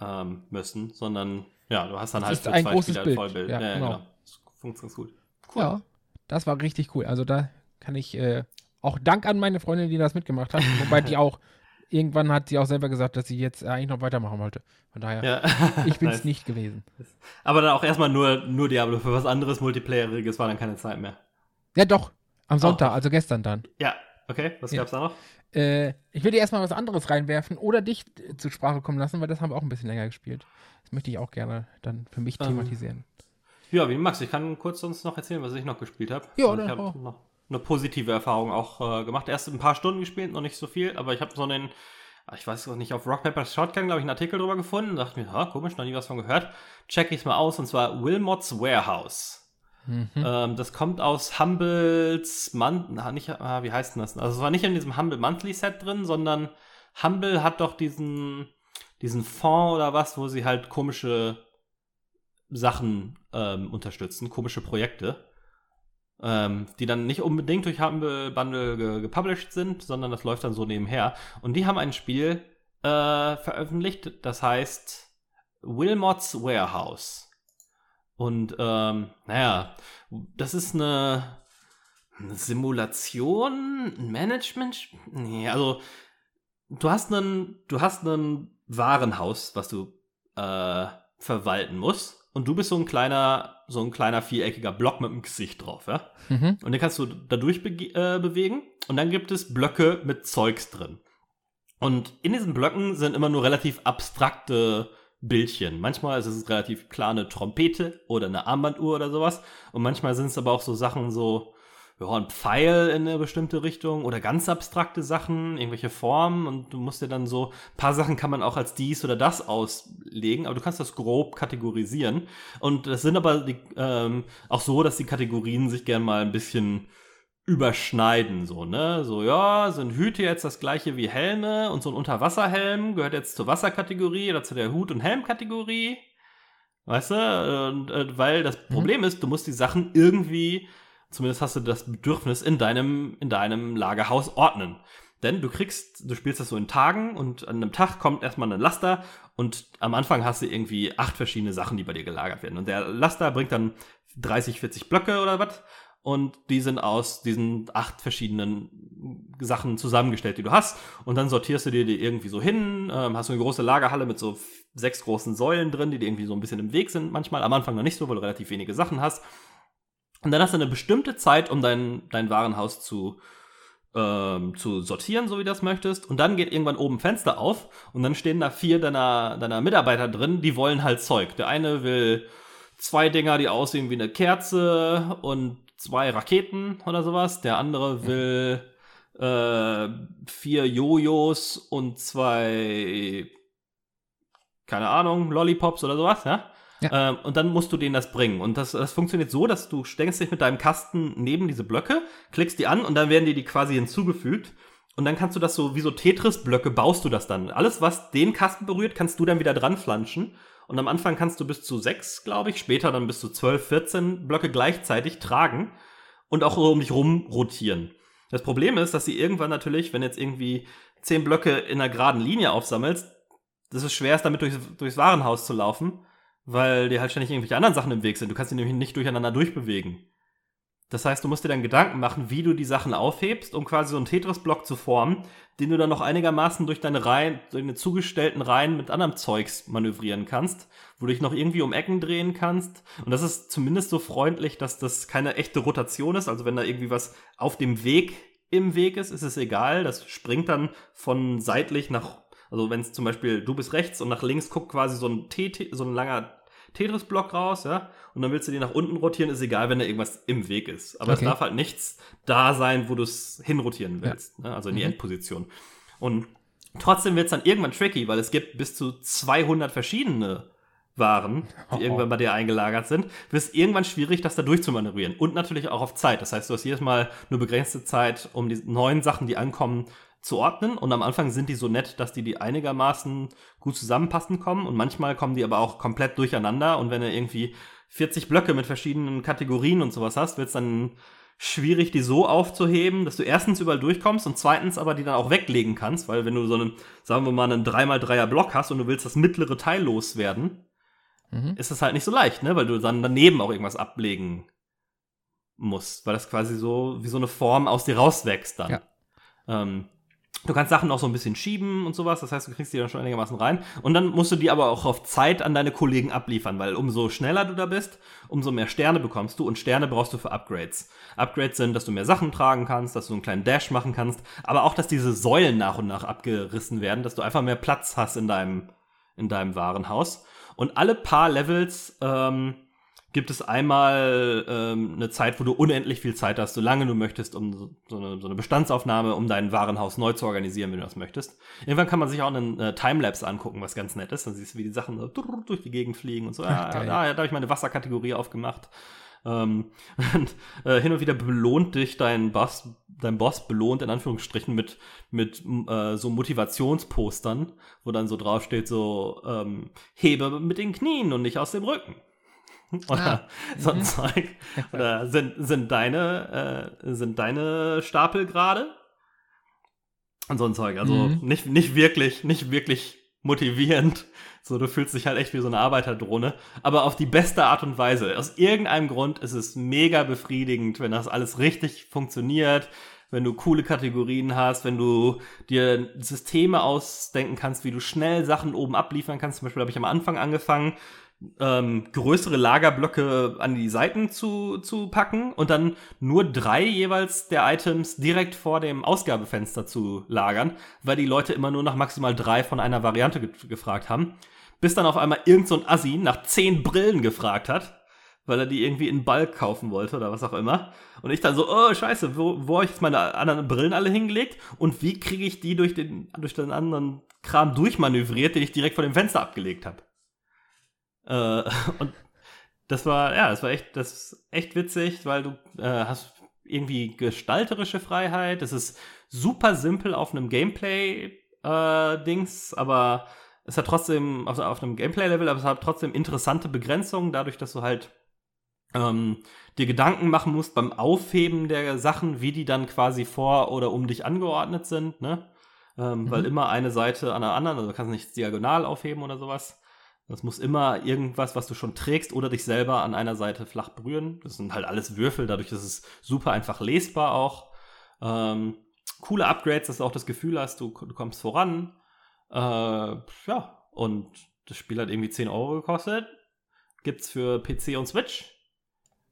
ähm, müssen, sondern ja, du hast dann Das halt ist ein großes Spieler Bild. Vollbild. Ja, Ja, genau. genau. Das funktioniert gut. Cool. Ja, das war richtig cool. Also da kann ich äh, auch Dank an meine Freundin, die das mitgemacht hat. Wobei die auch, irgendwann hat sie auch selber gesagt, dass sie jetzt äh, eigentlich noch weitermachen wollte. Von daher, Ja. ich bin es Nice. nicht gewesen. Aber dann auch erstmal nur, nur Diablo. Für was anderes Multiplayeriges war dann keine Zeit mehr. Ja, doch. Am Sonntag, Auch. also gestern dann. Ja, okay. Was Ja. gab's da noch? Äh, ich will dir erstmal was anderes reinwerfen oder dich äh, zur Sprache kommen lassen, weil das haben wir auch ein bisschen länger gespielt. Das möchte ich auch gerne dann für mich Ähm, thematisieren. Ja, wie du magst. Ich kann kurz sonst noch erzählen, was ich noch gespielt habe. Ja, Also dann ich habe noch eine positive Erfahrung auch äh, gemacht. Erst ein paar Stunden gespielt, noch nicht so viel, aber ich habe so einen, ah, ich weiß auch nicht, auf Rock Paper Shotgun, glaube ich, einen Artikel drüber gefunden. Dachte mir, ha, komisch, noch nie was von gehört. Check ich's mal aus, und zwar Wilmots Warehouse. Mhm. Ähm, das kommt aus Humbles Mon na, nicht, ah, wie heißt denn das? Also es war nicht in diesem Humble Monthly Set drin, sondern Humble hat doch diesen, diesen Fonds oder was, wo sie halt komische Sachen ähm, unterstützen, komische Projekte, ähm, die dann nicht unbedingt durch Humble Bundle ge gepublished sind, sondern das läuft dann so nebenher. Und die haben ein Spiel äh, veröffentlicht, das heißt Wilmots Warehouse. Und ähm, naja, das ist eine, Simulation, ein Management. Nee, also du hast einen, du hast ein Warenhaus, was du äh, verwalten musst. Und du bist so ein kleiner, so ein kleiner viereckiger Block mit einem Gesicht drauf, ja? Mhm. Und den kannst du da durch bege- äh, bewegen. Und dann gibt es Blöcke mit Zeugs drin. Und in diesen Blöcken sind immer nur relativ abstrakte Bildchen. Manchmal ist es relativ klar eine Trompete oder eine Armbanduhr oder sowas. Und manchmal sind es aber auch so Sachen so, ja, ein Pfeil in eine bestimmte Richtung oder ganz abstrakte Sachen, irgendwelche Formen. Und du musst dir dann so, ein paar Sachen kann man auch als dies oder das auslegen, aber du kannst das grob kategorisieren. Und das sind aber die, ähm, auch so, dass die Kategorien sich gern mal ein bisschen überschneiden, so, ne? So, ja, sind Hüte jetzt das gleiche wie Helme und so ein Unterwasserhelm gehört jetzt zur Wasserkategorie oder zu der Hut- und Helmkategorie. Weißt du? Und, äh, weil das Problem ist, du musst die Sachen irgendwie, zumindest hast du das Bedürfnis, in deinem, in deinem Lagerhaus ordnen. Denn du kriegst, du spielst das so in Tagen und an einem Tag kommt erstmal ein Laster und am Anfang hast du irgendwie acht verschiedene Sachen, die bei dir gelagert werden. Und der Laster bringt dann 30, 40 Blöcke oder was und die sind aus diesen acht verschiedenen Sachen zusammengestellt, die du hast. Und dann sortierst du dir die irgendwie so hin, ähm, hast du eine große Lagerhalle mit so sechs großen Säulen drin, die dir irgendwie so ein bisschen im Weg sind manchmal. Am Anfang noch nicht so, weil du relativ wenige Sachen hast. Und dann hast du eine bestimmte Zeit, um dein, dein Warenhaus zu, ähm, zu sortieren, so wie du das möchtest. Und dann geht irgendwann oben Fenster auf und dann stehen da vier deiner, deiner Mitarbeiter drin, die wollen halt Zeug. Der eine will zwei Dinger, die aussehen wie eine Kerze und zwei Raketen oder sowas. Der andere will äh, vier Jojos und zwei, keine Ahnung, Lollipops oder sowas, ja? Ja. Ähm, und dann musst du denen das bringen. Und das, das funktioniert so, dass du stellst dich mit deinem Kasten neben diese Blöcke, klickst die an und dann werden dir die quasi hinzugefügt. Und dann kannst du das so, wie so Tetris-Blöcke baust du das dann. Alles, was den Kasten berührt, kannst du dann wieder dran flanschen. Und am Anfang kannst du bis zu sechs, glaube ich, später dann bis zu zwölf, 14 Blöcke gleichzeitig tragen und auch um dich rum rotieren. Das Problem ist, dass sie irgendwann natürlich, wenn jetzt irgendwie zehn Blöcke in einer geraden Linie aufsammelst, dass es schwer ist, damit durchs, durchs Warenhaus zu laufen, weil dir halt ständig irgendwelche anderen Sachen im Weg sind. Du kannst sie nämlich nicht durcheinander durchbewegen. Das heißt, du musst dir dann Gedanken machen, wie du die Sachen aufhebst, um quasi so einen Tetris-Block zu formen, den du dann noch einigermaßen durch deine Reihen, deine zugestellten Reihen mit anderem Zeugs manövrieren kannst, wo du dich noch irgendwie um Ecken drehen kannst. Und das ist zumindest so freundlich, dass das keine echte Rotation ist. Also wenn da irgendwie was auf dem Weg im Weg ist, ist es egal. Das springt dann von seitlich nach, also wenn es zum Beispiel du bist rechts und nach links guckt quasi so ein T, so ein langer Tetris-Block raus, ja, und dann willst du die nach unten rotieren, ist egal, wenn da irgendwas im Weg ist. Aber Okay. es darf halt nichts da sein, wo du es hinrotieren willst, ne? also in die Mhm. Endposition. Und Trotzdem wird es dann irgendwann tricky, weil es gibt bis zu 200 verschiedene waren, die oh. irgendwann bei dir eingelagert sind, wird es irgendwann schwierig, das da durchzumanövrieren. Und natürlich auch auf Zeit. Das heißt, du hast jedes Mal nur begrenzte Zeit, um die neuen Sachen, die ankommen, zu ordnen. Und am Anfang sind die so nett, dass die, die einigermaßen gut zusammenpassen kommen. Und manchmal kommen die aber auch komplett durcheinander. Und wenn du irgendwie 40 Blöcke mit verschiedenen Kategorien und sowas hast, wird es dann schwierig, die so aufzuheben, dass du erstens überall durchkommst und zweitens aber die dann auch weglegen kannst, weil wenn du so einen, sagen wir mal, einen 3x3er Block hast und du willst das mittlere Teil loswerden, mhm. ist das halt nicht so leicht, ne? Weil du dann daneben auch irgendwas ablegen musst, weil das quasi so wie so eine Form aus dir rauswächst dann. Ja. Ähm, Du kannst Sachen auch so ein bisschen schieben und sowas, das heißt, du kriegst die dann schon einigermaßen rein. Und dann musst du die aber auch auf Zeit an deine Kollegen abliefern, weil umso schneller du da bist, umso mehr Sterne bekommst du und Sterne brauchst du für Upgrades. Upgrades sind, dass du mehr Sachen tragen kannst, dass du einen kleinen Dash machen kannst, aber auch, dass diese Säulen nach und nach abgerissen werden, dass du einfach mehr Platz hast in deinem, in deinem Warenhaus. Und alle paar Levels ähm, gibt es einmal ähm, eine Zeit, wo du unendlich viel Zeit hast, solange du möchtest, um so eine, so eine Bestandsaufnahme, um dein Warenhaus neu zu organisieren, wenn du das möchtest. Irgendwann kann man sich auch einen äh, Timelapse angucken, was ganz nett ist. Dann siehst du, wie die Sachen so durch die Gegend fliegen und so. Ach, ah, da, da habe ich meine Wasserkategorie aufgemacht. Ähm, und, äh, hin und wieder belohnt dich dein Boss, dein Boss belohnt in Anführungsstrichen mit, mit äh, so Motivationspostern, wo dann so draufsteht, so ähm, hebe mit den Knien und nicht aus dem Rücken. Oder ah. so ein mhm. Zeug. Oder sind, sind deine, äh, sind deine Stapel gerade? Und so ein Zeug. Also mhm. nicht, nicht wirklich, nicht wirklich motivierend. So, du fühlst dich halt echt wie so eine Arbeiterdrohne. Aber auf die beste Art und Weise. Aus irgendeinem Grund ist es mega befriedigend, wenn das alles richtig funktioniert, wenn du coole Kategorien hast, wenn du dir Systeme ausdenken kannst, wie du schnell Sachen oben abliefern kannst. Zum Beispiel habe ich am Anfang angefangen, ähm, größere Lagerblöcke an die Seiten zu, zu packen und dann nur drei jeweils der Items direkt vor dem Ausgabefenster zu lagern, weil die Leute immer nur nach maximal drei von einer Variante ge gefragt haben. Bis dann auf einmal irgend so ein Assi nach zehn Brillen gefragt hat, weil er die irgendwie in Balk kaufen wollte oder was auch immer. Und ich dann so, oh scheiße, wo, wo habe ich jetzt meine anderen Brillen alle hingelegt und wie kriege ich die durch den, durch den anderen Kram durchmanövriert, den ich direkt vor dem Fenster abgelegt habe? Äh, und das war, ja, das war echt, das ist echt witzig, weil du äh, hast irgendwie gestalterische Freiheit. Es ist super simpel auf einem Gameplay-Dings, äh, aber es hat trotzdem, also auf einem Gameplay-Level, aber es hat trotzdem interessante Begrenzungen, dadurch, dass du halt ähm, dir Gedanken machen musst beim Aufheben der Sachen, wie die dann quasi vor oder um dich angeordnet sind, ne? Ähm, mhm. Weil immer eine Seite an der anderen, also du kannst nicht diagonal aufheben oder sowas. Das muss immer irgendwas, was du schon trägst oder dich selber an einer Seite flach berühren. Das sind halt alles Würfel, dadurch ist es super einfach lesbar auch. Ähm, coole Upgrades, dass du auch das Gefühl hast, du, du kommst voran. Äh, ja, und das Spiel hat irgendwie 10 Euro gekostet. Gibt's für PC und Switch.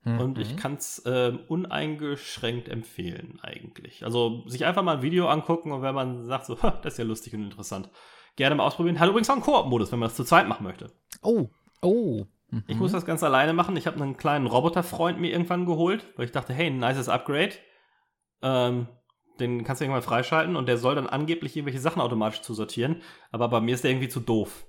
Mhm. Und ich kann es äh, uneingeschränkt empfehlen, eigentlich. Also sich einfach mal ein Video angucken und wenn man sagt, so, das ist ja lustig und interessant, gerne mal ausprobieren. Hat übrigens auch einen Koop-Modus, wenn man das zu zweit machen möchte. Oh, oh. Mhm. Ich muss das ganz alleine machen. Ich habe einen kleinen Roboterfreund mir irgendwann geholt, weil ich dachte, hey, ein nices Upgrade. Ähm, den kannst du irgendwann freischalten und der soll dann angeblich irgendwelche Sachen automatisch zusortieren. Aber bei mir ist der irgendwie zu doof.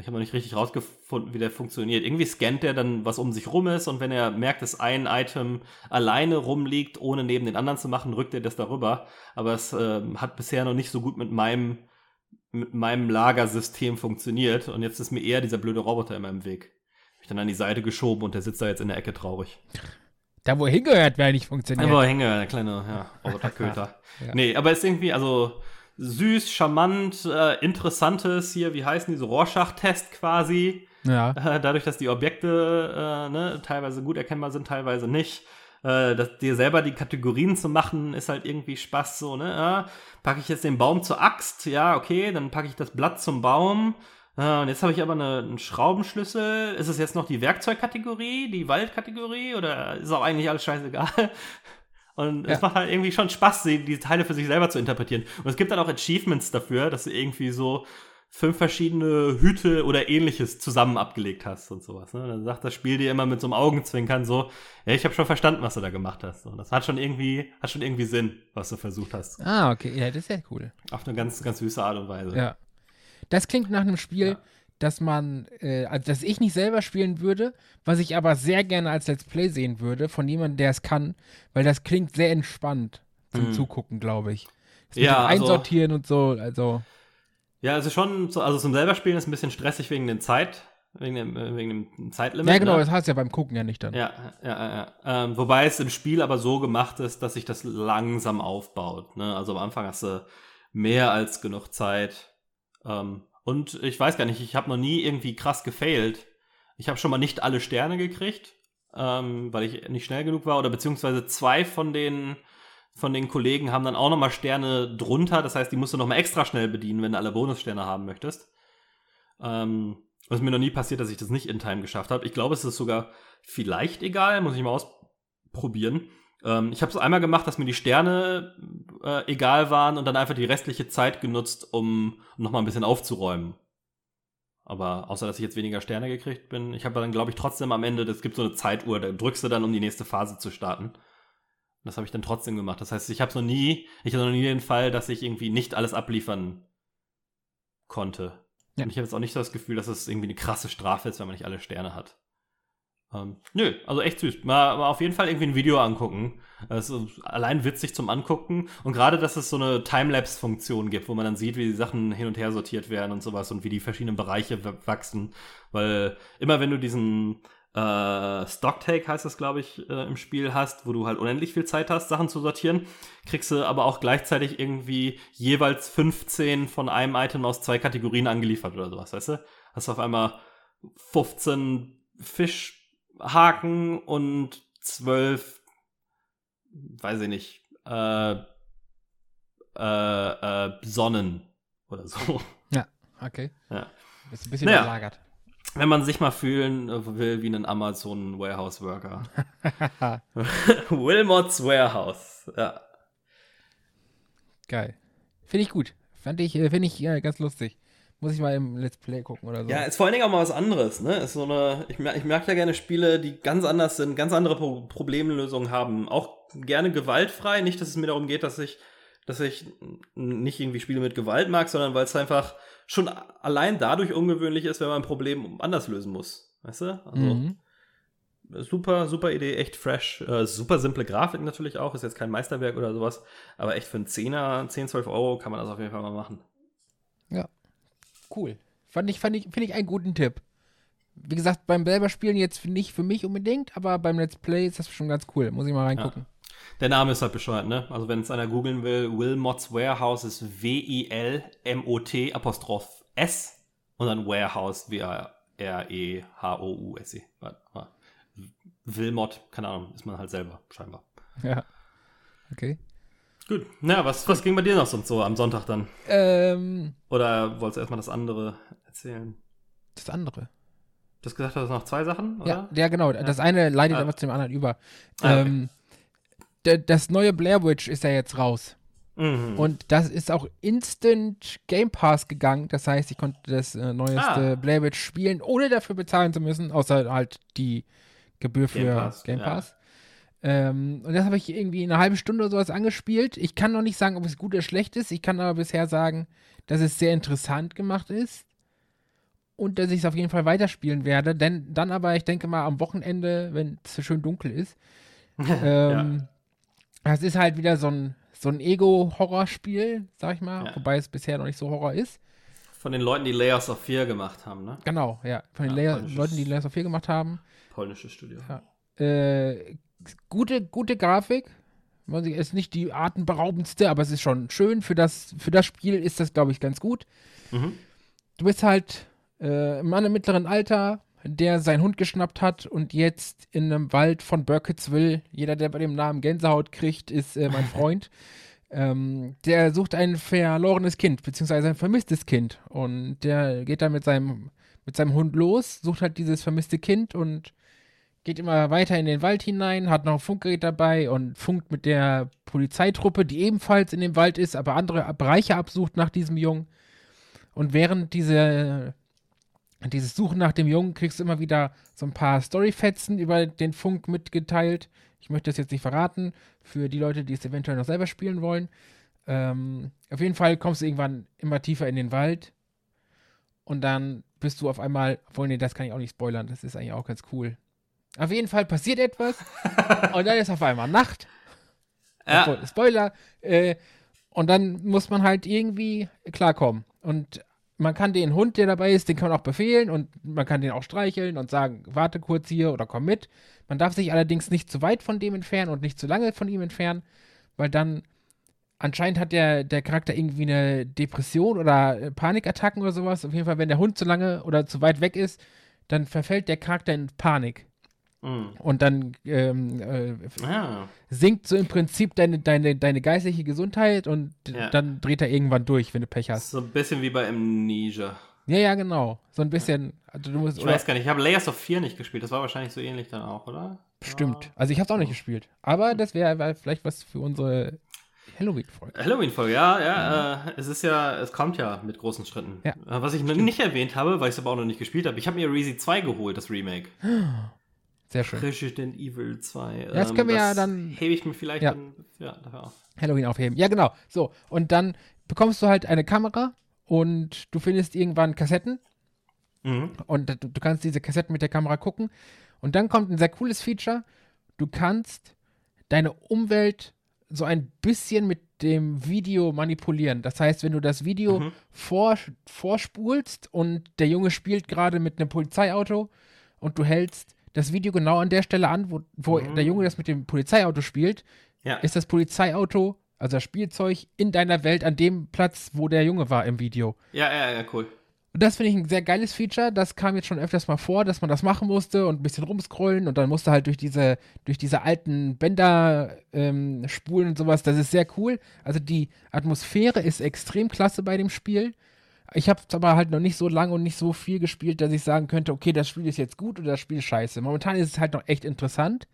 Ich habe noch nicht richtig rausgefunden, wie der funktioniert. Irgendwie scannt der dann, was um sich rum ist und wenn er merkt, dass ein Item alleine rumliegt, ohne neben den anderen zu machen, rückt er das darüber. Aber es äh, hat bisher noch nicht so gut mit meinem mit meinem Lagersystem funktioniert und jetzt ist mir eher dieser blöde Roboter immer im Weg. Hab ich dann an die Seite geschoben und der sitzt da jetzt in der Ecke traurig. Da, wo er hingehört, wäre nicht funktioniert. Da, wo er hingehört, der kleine ja, Roboterköter. ja. Nee, aber ist irgendwie, also süß, charmant, äh, interessantes hier, wie heißen diese Rorschach-Test quasi. Ja. Äh, dadurch, dass die Objekte äh, ne, teilweise gut erkennbar sind, teilweise nicht äh, das, dir selber die Kategorien zu machen, ist halt irgendwie Spaß so, ne? Ja, packe ich jetzt den Baum zur Axt, ja, okay, dann packe ich das Blatt zum Baum. Äh, und jetzt habe ich aber eine, einen Schraubenschlüssel. Ist es jetzt noch die Werkzeugkategorie, die Waldkategorie oder ist auch eigentlich alles scheißegal? Und ja. es macht halt irgendwie schon Spaß, die, die Teile für sich selber zu interpretieren. Und es gibt dann auch Achievements dafür, dass du irgendwie so fünf verschiedene Hüte oder ähnliches zusammen abgelegt hast und sowas. Ne? Dann sagt das Spiel dir immer mit so einem Augenzwinkern so, ja, ich habe schon verstanden, was du da gemacht hast. Und das hat schon irgendwie, hat schon irgendwie Sinn, was du versucht hast. Ah, okay, ja, das ist ja cool. Auf eine ganz, ganz süße Art und Weise. Ja. Das klingt nach einem Spiel, ja. dass man, äh, also dass ich nicht selber spielen würde, was ich aber sehr gerne als Let's Play sehen würde, von jemandem, der es kann, weil das klingt sehr entspannt zum mhm. Zugucken, glaube ich. Das ja, also, Einsortieren und so, also. Ja, also schon, so, also zum selber spielen ist ein bisschen stressig wegen der Zeit, wegen dem, äh, wegen dem Zeitlimit. Ja, genau, ne? das heißt ja beim Gucken ja nicht dann. Ja, ja, ja. Ähm, wobei es im Spiel aber so gemacht ist, dass sich das langsam aufbaut. Ne? Also am Anfang hast du mehr als genug Zeit. Ähm, und ich weiß gar nicht, ich habe noch nie irgendwie krass gefailt. Ich habe schon mal nicht alle Sterne gekriegt, ähm, weil ich nicht schnell genug war, oder beziehungsweise zwei von den von den Kollegen haben dann auch nochmal Sterne drunter. Das heißt, die musst du nochmal extra schnell bedienen, wenn du alle Bonussterne haben möchtest. Ähm, was mir noch nie passiert, dass ich das nicht in Time geschafft habe. Ich glaube, es ist sogar vielleicht egal, muss ich mal ausprobieren. Ähm, ich habe es einmal gemacht, dass mir die Sterne äh, egal waren und dann einfach die restliche Zeit genutzt, um nochmal ein bisschen aufzuräumen. Aber außer, dass ich jetzt weniger Sterne gekriegt bin, ich habe dann, glaube ich, trotzdem am Ende, es gibt so eine Zeituhr, da drückst du dann, um die nächste Phase zu starten. Das habe ich dann trotzdem gemacht. Das heißt, ich habe noch nie, ich hatte noch nie den Fall, dass ich irgendwie nicht alles abliefern konnte. Ja. Und ich habe jetzt auch nicht so das Gefühl, dass es irgendwie eine krasse Strafe ist, wenn man nicht alle Sterne hat. Ähm, nö, also echt süß. Mal, mal auf jeden Fall irgendwie ein Video angucken. Es ist allein witzig zum Angucken. Und gerade, dass es so eine Timelapse-Funktion gibt, wo man dann sieht, wie die Sachen hin und her sortiert werden und sowas und wie die verschiedenen Bereiche wachsen. Weil immer wenn du diesen äh, Stocktake heißt das, glaube ich, äh, im Spiel hast, wo du halt unendlich viel Zeit hast, Sachen zu sortieren, kriegst du aber auch gleichzeitig irgendwie jeweils 15 von einem Item aus zwei Kategorien angeliefert oder sowas, weißt du? Hast du auf einmal 15 Fischhaken und 12, weiß ich nicht, äh, äh, äh, Sonnen oder so. Ja, okay. Ja. Ist ein bisschen naja. überlagert wenn man sich mal fühlen will wie ein Amazon Warehouse Worker. Wilmots Warehouse, ja. Geil. Finde ich gut. Fand ich, äh, finde ich ja, ganz lustig. Muss ich mal im Let's Play gucken oder so. Ja, ist vor allen Dingen auch mal was anderes, ne? Ist so eine, ich, ich merke ja gerne Spiele, die ganz anders sind, ganz andere Pro Problemlösungen haben. Auch gerne gewaltfrei. Nicht, dass es mir darum geht, dass ich, dass ich nicht irgendwie Spiele mit Gewalt mag, sondern weil es einfach schon allein dadurch ungewöhnlich ist, wenn man ein Problem anders lösen muss. Weißt du? Also, mhm. super, super Idee, echt fresh. Äh, super simple Grafik natürlich auch, ist jetzt kein Meisterwerk oder sowas, aber echt für einen Zehner, 10, 12 Euro kann man das auf jeden Fall mal machen. Ja, cool. Fand ich, fand ich, finde ich einen guten Tipp. Wie gesagt, beim selber Spielen jetzt nicht für mich unbedingt, aber beim Let's Play ist das schon ganz cool. Muss ich mal reingucken. Ja. Der Name ist halt bescheuert, ne? Also wenn es einer googeln will, Wilmots Warehouse ist W-I-L-M-O-T Apostroph S und dann Warehouse W-R-E-H-O-U-S-E. Wilmot, keine Ahnung, ist man halt selber, scheinbar. Ja. Okay. Gut. Na, was, was ging bei dir noch sonst so am Sonntag dann? Ähm. Oder wolltest du erstmal das andere erzählen? Das andere? Du hast gesagt, du hast noch zwei Sachen, oder? Ja, ja genau. Ja. Das eine leitet ah. aber zu dem anderen über. Ah, okay. ähm, das neue Blair Witch ist ja jetzt raus. Mhm. Und das ist auch instant Game Pass gegangen. Das heißt, ich konnte das äh, neueste ah. Blair Witch spielen, ohne dafür bezahlen zu müssen, außer halt die Gebühr für Game Pass. Game Pass. Ja. Ähm, und das habe ich irgendwie eine halbe Stunde oder sowas angespielt. Ich kann noch nicht sagen, ob es gut oder schlecht ist. Ich kann aber bisher sagen, dass es sehr interessant gemacht ist. Und dass ich es auf jeden Fall weiterspielen werde. Denn dann aber, ich denke mal, am Wochenende, wenn es schön dunkel ist, ähm, ja das ist halt wieder so ein, so ein Ego-Horrorspiel, sag ich mal, ja. wobei es bisher noch nicht so Horror ist. Von den Leuten, die Layers of Fear gemacht haben, ne? Genau, ja. Von den ja, Leuten, die Layers of Fear gemacht haben. Polnisches Studio. Ja. Äh, gute, gute Grafik. Es ist nicht die atemberaubendste, aber es ist schon schön. Für das, für das Spiel ist das, glaube ich, ganz gut. Mhm. Du bist halt äh, ein Mann im mittleren Alter, der seinen Hund geschnappt hat und jetzt in einem Wald von Burkittsville, jeder, der bei dem Namen Gänsehaut kriegt, ist äh, mein Freund. ähm, der sucht ein verlorenes Kind, beziehungsweise ein vermisstes Kind. Und der geht dann mit seinem, mit seinem Hund los, sucht halt dieses vermisste Kind und geht immer weiter in den Wald hinein, hat noch ein Funkgerät dabei und funkt mit der Polizeitruppe, die ebenfalls in dem Wald ist, aber andere Bereiche absucht nach diesem Jungen. Und während diese, dieses Suchen nach dem Jungen kriegst du immer wieder so ein paar Storyfetzen über den Funk mitgeteilt. Ich möchte das jetzt nicht verraten, für die Leute, die es eventuell noch selber spielen wollen. Ähm, auf jeden Fall kommst du irgendwann immer tiefer in den Wald und dann bist du auf einmal, obwohl, nee, das kann ich auch nicht spoilern, das ist eigentlich auch ganz cool. Auf jeden Fall passiert etwas und dann ist auf einmal Nacht. Ja. Obwohl, Spoiler. Äh, und dann muss man halt irgendwie klarkommen. Und man kann den Hund, der dabei ist, den kann man auch befehlen und man kann den auch streicheln und sagen, warte kurz hier oder komm mit. Man darf sich allerdings nicht zu weit von dem entfernen und nicht zu lange von ihm entfernen, weil dann anscheinend hat der, der Charakter irgendwie eine Depression oder Panikattacken oder sowas. Auf jeden Fall, wenn der Hund zu lange oder zu weit weg ist, dann verfällt der Charakter in Panik. Mhm. Und dann ähm, äh, ah. sinkt so im Prinzip deine, deine, deine geistliche Gesundheit und ja. dann dreht er irgendwann durch, wenn du Pech hast. So ein bisschen wie bei Amnesia. Ja, ja, genau. So ein bisschen. Also du musst, ich weiß gar nicht, ich habe Layers of 4 nicht gespielt. Das war wahrscheinlich so ähnlich dann auch, oder? Stimmt. Also ich habe es auch nicht gespielt. Aber das wäre wär vielleicht was für unsere Halloween-Folge. Halloween-Folge, ja, ja. Äh, es ist ja, es kommt ja mit großen Schritten. Ja. Äh, was ich noch nicht erwähnt habe, weil ich es aber auch noch nicht gespielt habe, ich habe mir Reezy 2 geholt, das Remake. Sehr schön. Resident Evil 2. Ja, das können wir ähm, ja dann. Hebe ich mir vielleicht ja. dann, ja, dafür auf. Halloween aufheben. Ja, genau. So, und dann bekommst du halt eine Kamera und du findest irgendwann Kassetten. Mhm. Und du, du kannst diese Kassetten mit der Kamera gucken. Und dann kommt ein sehr cooles Feature. Du kannst deine Umwelt so ein bisschen mit dem Video manipulieren. Das heißt, wenn du das Video mhm. vor, vorspulst und der Junge spielt gerade mit einem Polizeiauto und du hältst das Video genau an der Stelle an, wo, wo mhm. der Junge das mit dem Polizeiauto spielt, ja. ist das Polizeiauto, also das Spielzeug, in deiner Welt an dem Platz, wo der Junge war im Video. Ja, ja, ja, cool. Und das finde ich ein sehr geiles Feature. Das kam jetzt schon öfters mal vor, dass man das machen musste und ein bisschen rumscrollen und dann musste halt durch diese, durch diese alten Bänder ähm, spulen und sowas. Das ist sehr cool. Also die Atmosphäre ist extrem klasse bei dem Spiel. Ich habe es aber halt noch nicht so lange und nicht so viel gespielt, dass ich sagen könnte, okay, das Spiel ist jetzt gut oder das Spiel ist scheiße. Momentan ist es halt noch echt interessant.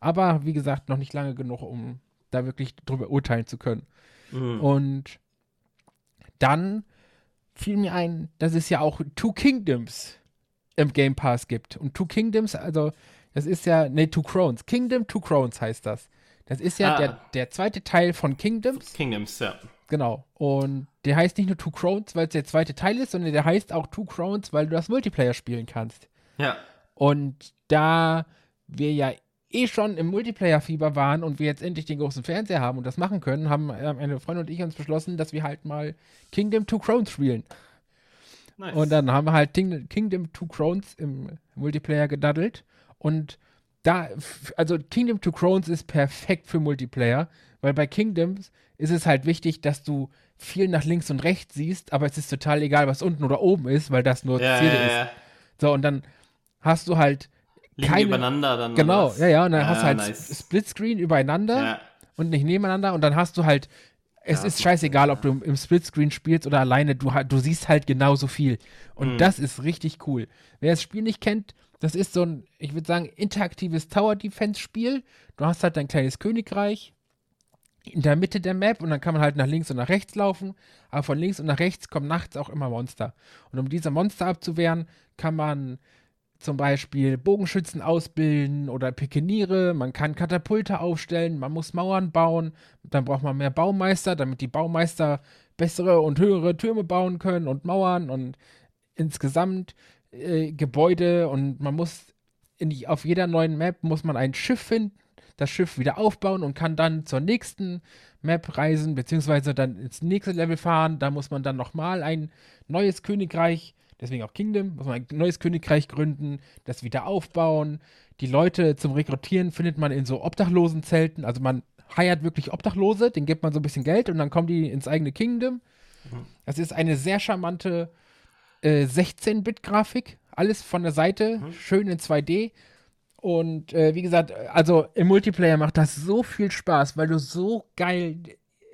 Aber wie gesagt, noch nicht lange genug, um da wirklich drüber urteilen zu können. Mhm. Und dann fiel mir ein, dass es ja auch Two Kingdoms im Game Pass gibt. Und Two Kingdoms, also das ist ja, ne, Two Crowns. Kingdom Two Crowns heißt das. Das ist ja ah. der, der zweite Teil von Kingdoms. Kingdoms, ja. Genau. Und der heißt nicht nur Two Crowns, weil es der zweite Teil ist, sondern der heißt auch Two Crowns, weil du das Multiplayer spielen kannst. Ja. Und da wir ja eh schon im Multiplayer-Fieber waren und wir jetzt endlich den großen Fernseher haben und das machen können, haben eine Freundin und ich uns beschlossen, dass wir halt mal Kingdom Two Crowns spielen. Nice. Und dann haben wir halt Kingdom Two Crowns im Multiplayer gedaddelt und da, also Kingdom Two Crowns ist perfekt für Multiplayer, weil bei Kingdoms ist es halt wichtig, dass du viel nach links und rechts siehst, aber es ist total egal, was unten oder oben ist, weil das nur ja, Ziele ja, ja. ist. So, und dann hast du halt Liegen keine, übereinander dann. Genau, ja, ja, und dann hast du halt nice. Splitscreen übereinander und nicht nebeneinander und dann hast du halt es ja, ist scheißegal, ob du im Splitscreen spielst oder alleine, du, du siehst halt genauso viel. Und mhm. das ist richtig cool. Wer das Spiel nicht kennt, das ist so ein, ich würde sagen, interaktives Tower-Defense-Spiel. Du hast halt dein kleines Königreich in der Mitte der Map und dann kann man halt nach links und nach rechts laufen. Aber von links und nach rechts kommen nachts auch immer Monster. Und um diese Monster abzuwehren, kann man zum Beispiel Bogenschützen ausbilden oder Pikeniere, man kann Katapulte aufstellen, man muss Mauern bauen, dann braucht man mehr Baumeister, damit die Baumeister bessere und höhere Türme bauen können und Mauern und insgesamt äh, Gebäude und man muss die, auf jeder neuen Map muss man ein Schiff finden, das Schiff wieder aufbauen und kann dann zur nächsten Map reisen, beziehungsweise dann ins nächste Level fahren. Da muss man dann nochmal ein neues Königreich deswegen auch Kingdom, muss man ein neues Königreich gründen, das wieder aufbauen. Die Leute zum Rekrutieren findet man in so Obdachlosenzelten, also man heiert wirklich Obdachlose, denen gibt man so ein bisschen Geld und dann kommen die ins eigene Kingdom. Mhm. Das ist eine sehr charmante äh, 16-Bit-Grafik, alles von der Seite, mhm. schön in 2D. Und äh, wie gesagt, also im Multiplayer macht das so viel Spaß, weil du so geil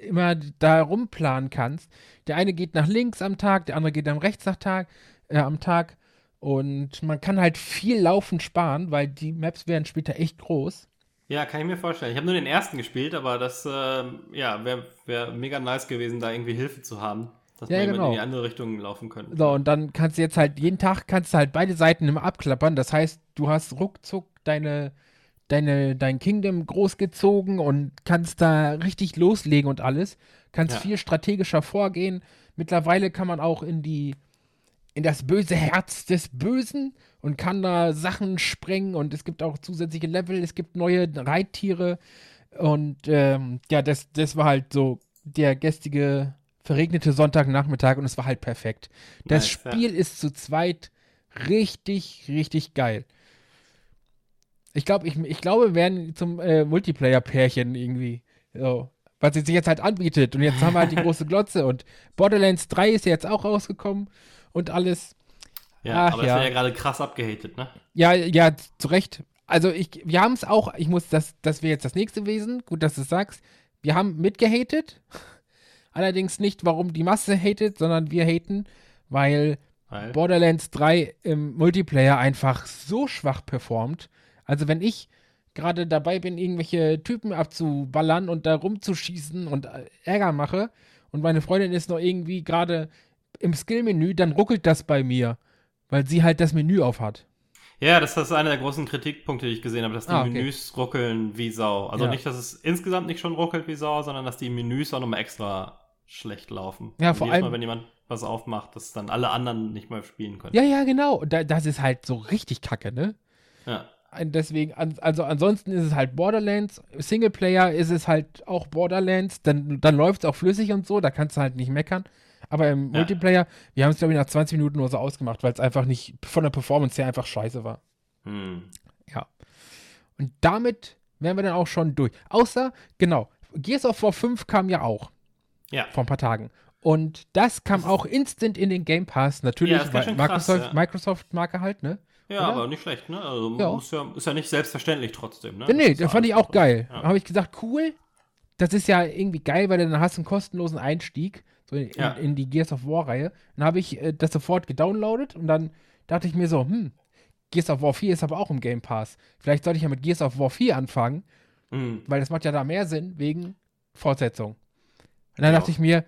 immer da rumplanen kannst. Der eine geht nach links am Tag, der andere geht am rechts nach Tag, äh, am Tag. Und man kann halt viel Laufen sparen, weil die Maps werden später echt groß. Ja, kann ich mir vorstellen. Ich habe nur den ersten gespielt, aber das äh, ja, wäre wär mega nice gewesen, da irgendwie Hilfe zu haben. Dass Ja, man genau. in die andere Richtung laufen könnte. So, und dann kannst du jetzt halt jeden Tag kannst du halt beide Seiten immer abklappern. Das heißt, du hast ruckzuck deine, deine, dein Kingdom großgezogen und kannst da richtig loslegen und alles. Kannst Ja. viel strategischer vorgehen. Mittlerweile kann man auch in die, in das böse Herz des Bösen und kann da Sachen sprengen und es gibt auch zusätzliche Level, es gibt neue Reittiere und ähm, ja, das, das war halt so der gestrige verregnete Sonntagnachmittag und es war halt perfekt. Das Nice, ja. Spiel ist zu zweit richtig, richtig geil. Ich glaube, ich, ich glaube, wir werden zum äh, Multiplayer-Pärchen irgendwie. So. Was sich jetzt halt anbietet. Und jetzt haben wir halt die große Glotze. Und Borderlands 3 ist ja jetzt auch rausgekommen und alles. Ja, Ach, aber es ja. wird ja gerade krass abgehatet, ne? Ja, ja, zu Recht. Also ich, wir haben es auch, ich muss das, das wäre jetzt das nächste Wesen, gut, dass du es sagst. Wir haben mitgehatet. Allerdings nicht, warum die Masse hatet, sondern wir haten, weil Weil, Borderlands 3 im Multiplayer einfach so schwach performt. Also wenn ich gerade dabei bin, irgendwelche Typen abzuballern und da rumzuschießen und äh, Ärger mache und meine Freundin ist noch irgendwie gerade im Skill-Menü, dann ruckelt das bei mir, weil sie halt das Menü auf hat. ja, das ist einer der großen Kritikpunkte, die ich gesehen habe, dass die Ah, okay. Menüs ruckeln wie Sau. Also Ja. nicht, dass es insgesamt nicht schon ruckelt wie Sau, sondern dass die Menüs auch nochmal extra schlecht laufen. Ja, Und vor allem- Mal, wenn jemand was aufmacht, dass dann alle anderen nicht mehr spielen können. Ja, ja, genau. Da, das ist halt so richtig kacke, ne? Ja. Und Deswegen, also ansonsten ist es halt Borderlands. Singleplayer ist es halt auch Borderlands. Dann, dann läuft es auch flüssig und so, da kannst du halt nicht meckern. Aber im Ja. Multiplayer, wir haben es, glaube ich, nach 20 Minuten nur so ausgemacht, weil es einfach nicht von der Performance her einfach scheiße war. Hm. Ja. Und damit wären wir dann auch schon durch. Außer, genau, Gears of War 5 kam ja auch Ja. vor ein paar Tagen. Und das kam auch instant in den Game Pass, natürlich, Ja, weil schön krass, Microsoft, ja. Microsoft-Marke halt, ne? Ja, Oder? aber nicht schlecht, ne? Also Ja. Muss ja, ist ja nicht selbstverständlich trotzdem, ne? Ja, nee, das fand ich auch geil. Ja. Habe ich gesagt, cool. Das ist ja irgendwie geil, weil dann hast du einen kostenlosen Einstieg so in, in, in die Gears of War-Reihe. Dann habe ich äh, das sofort gedownloadet und dann dachte ich mir so, hm, Gears of War 4 ist aber auch im Game Pass. Vielleicht sollte ich ja mit Gears of War 4 anfangen, Hm. weil das macht ja da mehr Sinn wegen Fortsetzung. Und dann Ja. dachte ich mir,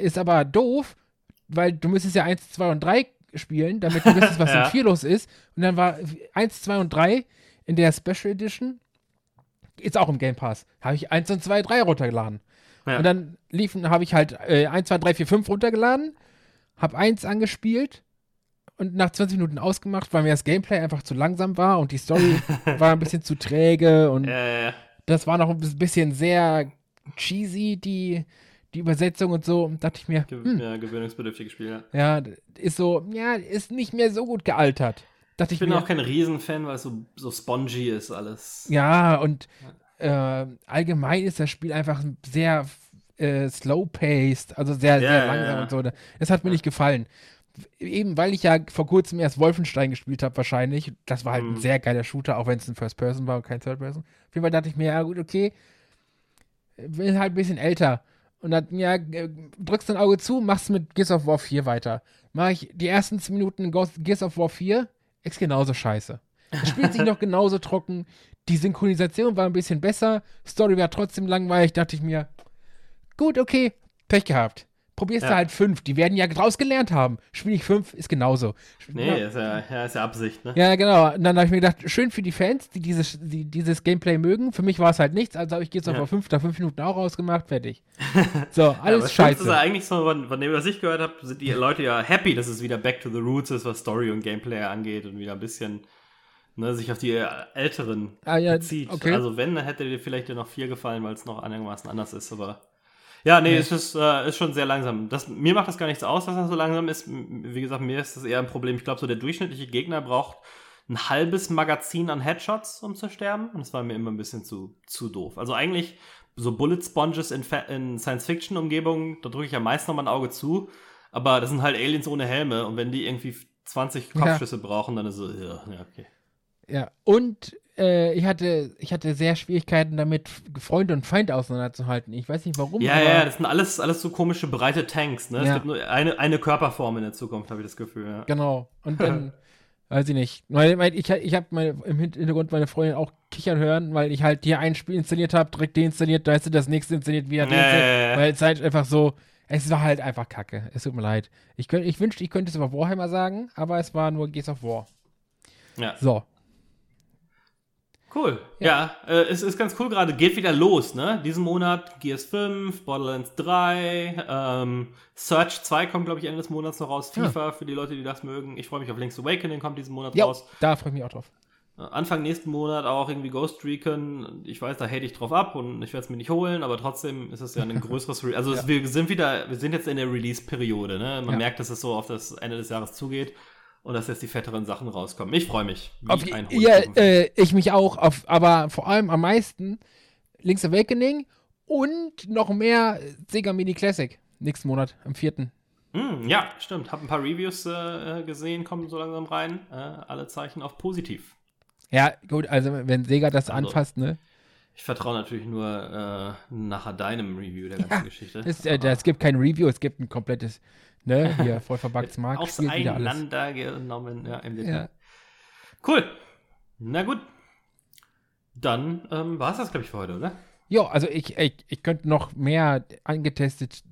ist aber doof, weil du müsstest ja 1, 2 und 3 spielen, damit du wüsstest, was Ja. in 4 los ist. Und dann war 1, 2 und 3 in der Special Edition ist auch im Game Pass. Habe ich 1 und 2, 3 runtergeladen. Ja. Und dann liefen, habe ich halt äh, 1, 2, 3, 4, 5 runtergeladen, habe 1 angespielt und nach 20 Minuten ausgemacht, weil mir das Gameplay einfach zu langsam war und die Story war ein bisschen zu träge und ja. das war noch ein bisschen sehr cheesy, die, die Übersetzung und so. Dachte ich mir, Ge hm, ja, gewöhnungsbedürftiges Spiel, ja. ja, ist so, ja, ist nicht mehr so gut gealtert. Dachte Ich ich, bin mir, auch kein Riesenfan, weil es so, so spongy ist alles. ja, und äh, allgemein ist das Spiel einfach sehr äh, slow-paced, also sehr, Ja, sehr ja, langsam ja. und so. Das hat mir nicht gefallen. Eben weil ich ja vor kurzem erst Wolfenstein gespielt habe, wahrscheinlich. Das war halt ein Mhm. sehr geiler Shooter, auch wenn es ein First-Person war und kein Third-Person. Auf jeden Fall dachte ich mir, ja gut, okay, bin halt ein bisschen älter. Und dann, ja, äh, drückst ein Auge zu, machst mit Gears of War 4 weiter. Mach ich die ersten 10 Minuten Gears of War 4, ist genauso scheiße. Es spielt sich noch genauso trocken. Die Synchronisation war ein bisschen besser. Story war trotzdem langweilig. Dachte ich mir, gut, okay, Pech gehabt. Probierst du Ja. halt 5. Die werden ja draus gelernt haben. Spiel ich 5, ist genauso. Nee, Ja. ist ja, ja, ist ja Absicht, ne? Ja, genau. Und dann habe ich mir gedacht, schön für die Fans, die dieses, die dieses Gameplay mögen. Für mich war es halt nichts, also habe ich of Ja. War 5 nach 5 Minuten auch rausgemacht, fertig. So, alles das Schlimmste ist ja scheiße. eigentlich so, von, von dem, was ich gehört habe, sind die Leute ja happy, dass es wieder back to the roots ist, was Story und Gameplay angeht und wieder ein bisschen ne, sich auf die äh, älteren Ah, bezieht. okay. Also wenn, dann hätte dir vielleicht ja noch vier gefallen, weil es noch einigermaßen anders ist, aber ja, nee, Nee. es ist, äh, ist schon sehr langsam. Das, mir macht das gar nichts aus, dass das so langsam ist. Wie gesagt, mir ist das eher ein Problem. Ich glaube, so der durchschnittliche Gegner braucht ein halbes Magazin an Headshots, um zu sterben. Und das war mir immer ein bisschen zu, zu doof. Also eigentlich so Bullet Sponges in, in Science-Fiction-Umgebungen, da drücke ich am meisten noch mal ein Auge zu. Aber das sind halt Aliens ohne Helme. Und wenn die irgendwie 20 Ja. Kopfschüsse brauchen, dann ist so, ja, ja okay. Ja, und äh, ich, hatte, ich hatte sehr Schwierigkeiten damit, Freund und Feind auseinanderzuhalten. Ich weiß nicht warum. Ja, ja, das sind alles, alles so komische, breite Tanks, ne? Es Ja. gibt nur eine, eine Körperform in der Zukunft, habe ich das Gefühl, ja. Genau. Und dann, weiß ich nicht. Weil, ich ich habe im Hintergrund meine Freundin auch kichern hören, weil ich halt hier ein Spiel installiert habe, direkt deinstalliert, da ist das nächste installiert, wieder deinstalliert. ja. Weil es halt einfach so, Es war halt einfach kacke. Es tut mir leid. Ich, könnt, ich wünschte, ich könnte es über Warhammer sagen, aber es war nur Gears of War. Ja. So. Cool. Ja, ja äh, es ist ganz cool gerade. Geht wieder los, ne? Diesen Monat Gears 5, Borderlands 3, ähm, Search 2 kommt, glaube ich, Ende des Monats noch raus. FIFA ja. für die Leute, die das mögen. Ich freue mich auf Link's Awakening, kommt diesen Monat ja, raus. Da freue ich mich auch drauf. Äh, Anfang nächsten Monat auch irgendwie Ghost Recon. Ich weiß, da hate ich drauf ab und ich werde es mir nicht holen, aber trotzdem ist es ja ein größeres Re Also ja. es, wir sind wieder, wir sind jetzt in der Release-Periode, ne? Man merkt, dass es so auf das Ende des Jahres zugeht und dass jetzt die fetteren Sachen rauskommen. Ich freue mich. Auf, ja, äh, ich mich auch, auf, aber vor allem am meisten Link's Awakening und noch mehr Sega Mini Classic nächsten Monat, am 4. Mm, ja, stimmt. Hab ein paar Reviews äh, gesehen, kommen so langsam rein. Äh, alle Zeichen auf positiv. Ja, gut, also wenn Sega das also, anfasst, ne? Ich vertraue natürlich nur äh, nachher deinem Review der ganzen ja, Geschichte. Es, äh, es, gibt kein Review, es gibt ein komplettes, ne, hier voll verpacktes Markt. Auseinandergenommen, ja, im Detail. Ja. Cool. Na gut. Dann ähm, war es das, glaube ich, für heute, oder? Ja, also ich, ich, ich könnte noch mehr angetestet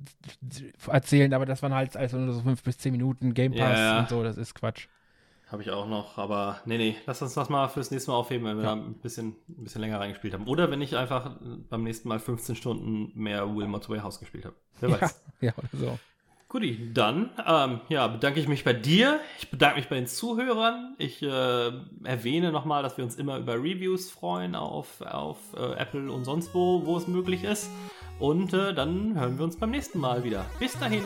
erzählen, aber das waren halt also nur so fünf bis zehn Minuten Game Pass ja, ja. und so, das ist Quatsch. Habe ich auch noch, aber nee, nee, lass uns das mal fürs nächste Mal aufheben, wenn wir ja. da ein bisschen, ein bisschen länger reingespielt haben. Oder wenn ich einfach beim nächsten Mal 15 Stunden mehr Wilmot's Warehouse gespielt habe. Wer weiß. Ja, ja oder so. Guti, dann ähm, ja, bedanke ich mich bei dir. Ich bedanke mich bei den Zuhörern. Ich äh, erwähne nochmal, dass wir uns immer über Reviews freuen auf, auf äh, Apple und sonst wo, wo es möglich ist. Und äh, dann hören wir uns beim nächsten Mal wieder. Bis dahin.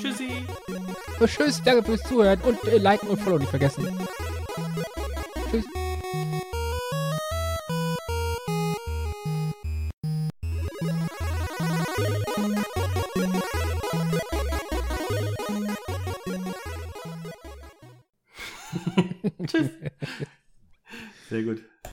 Tschüssi. Tschüss, danke fürs Zuhören und äh, liken und follow nicht vergessen. Tschüss. Tschüss. Sehr gut.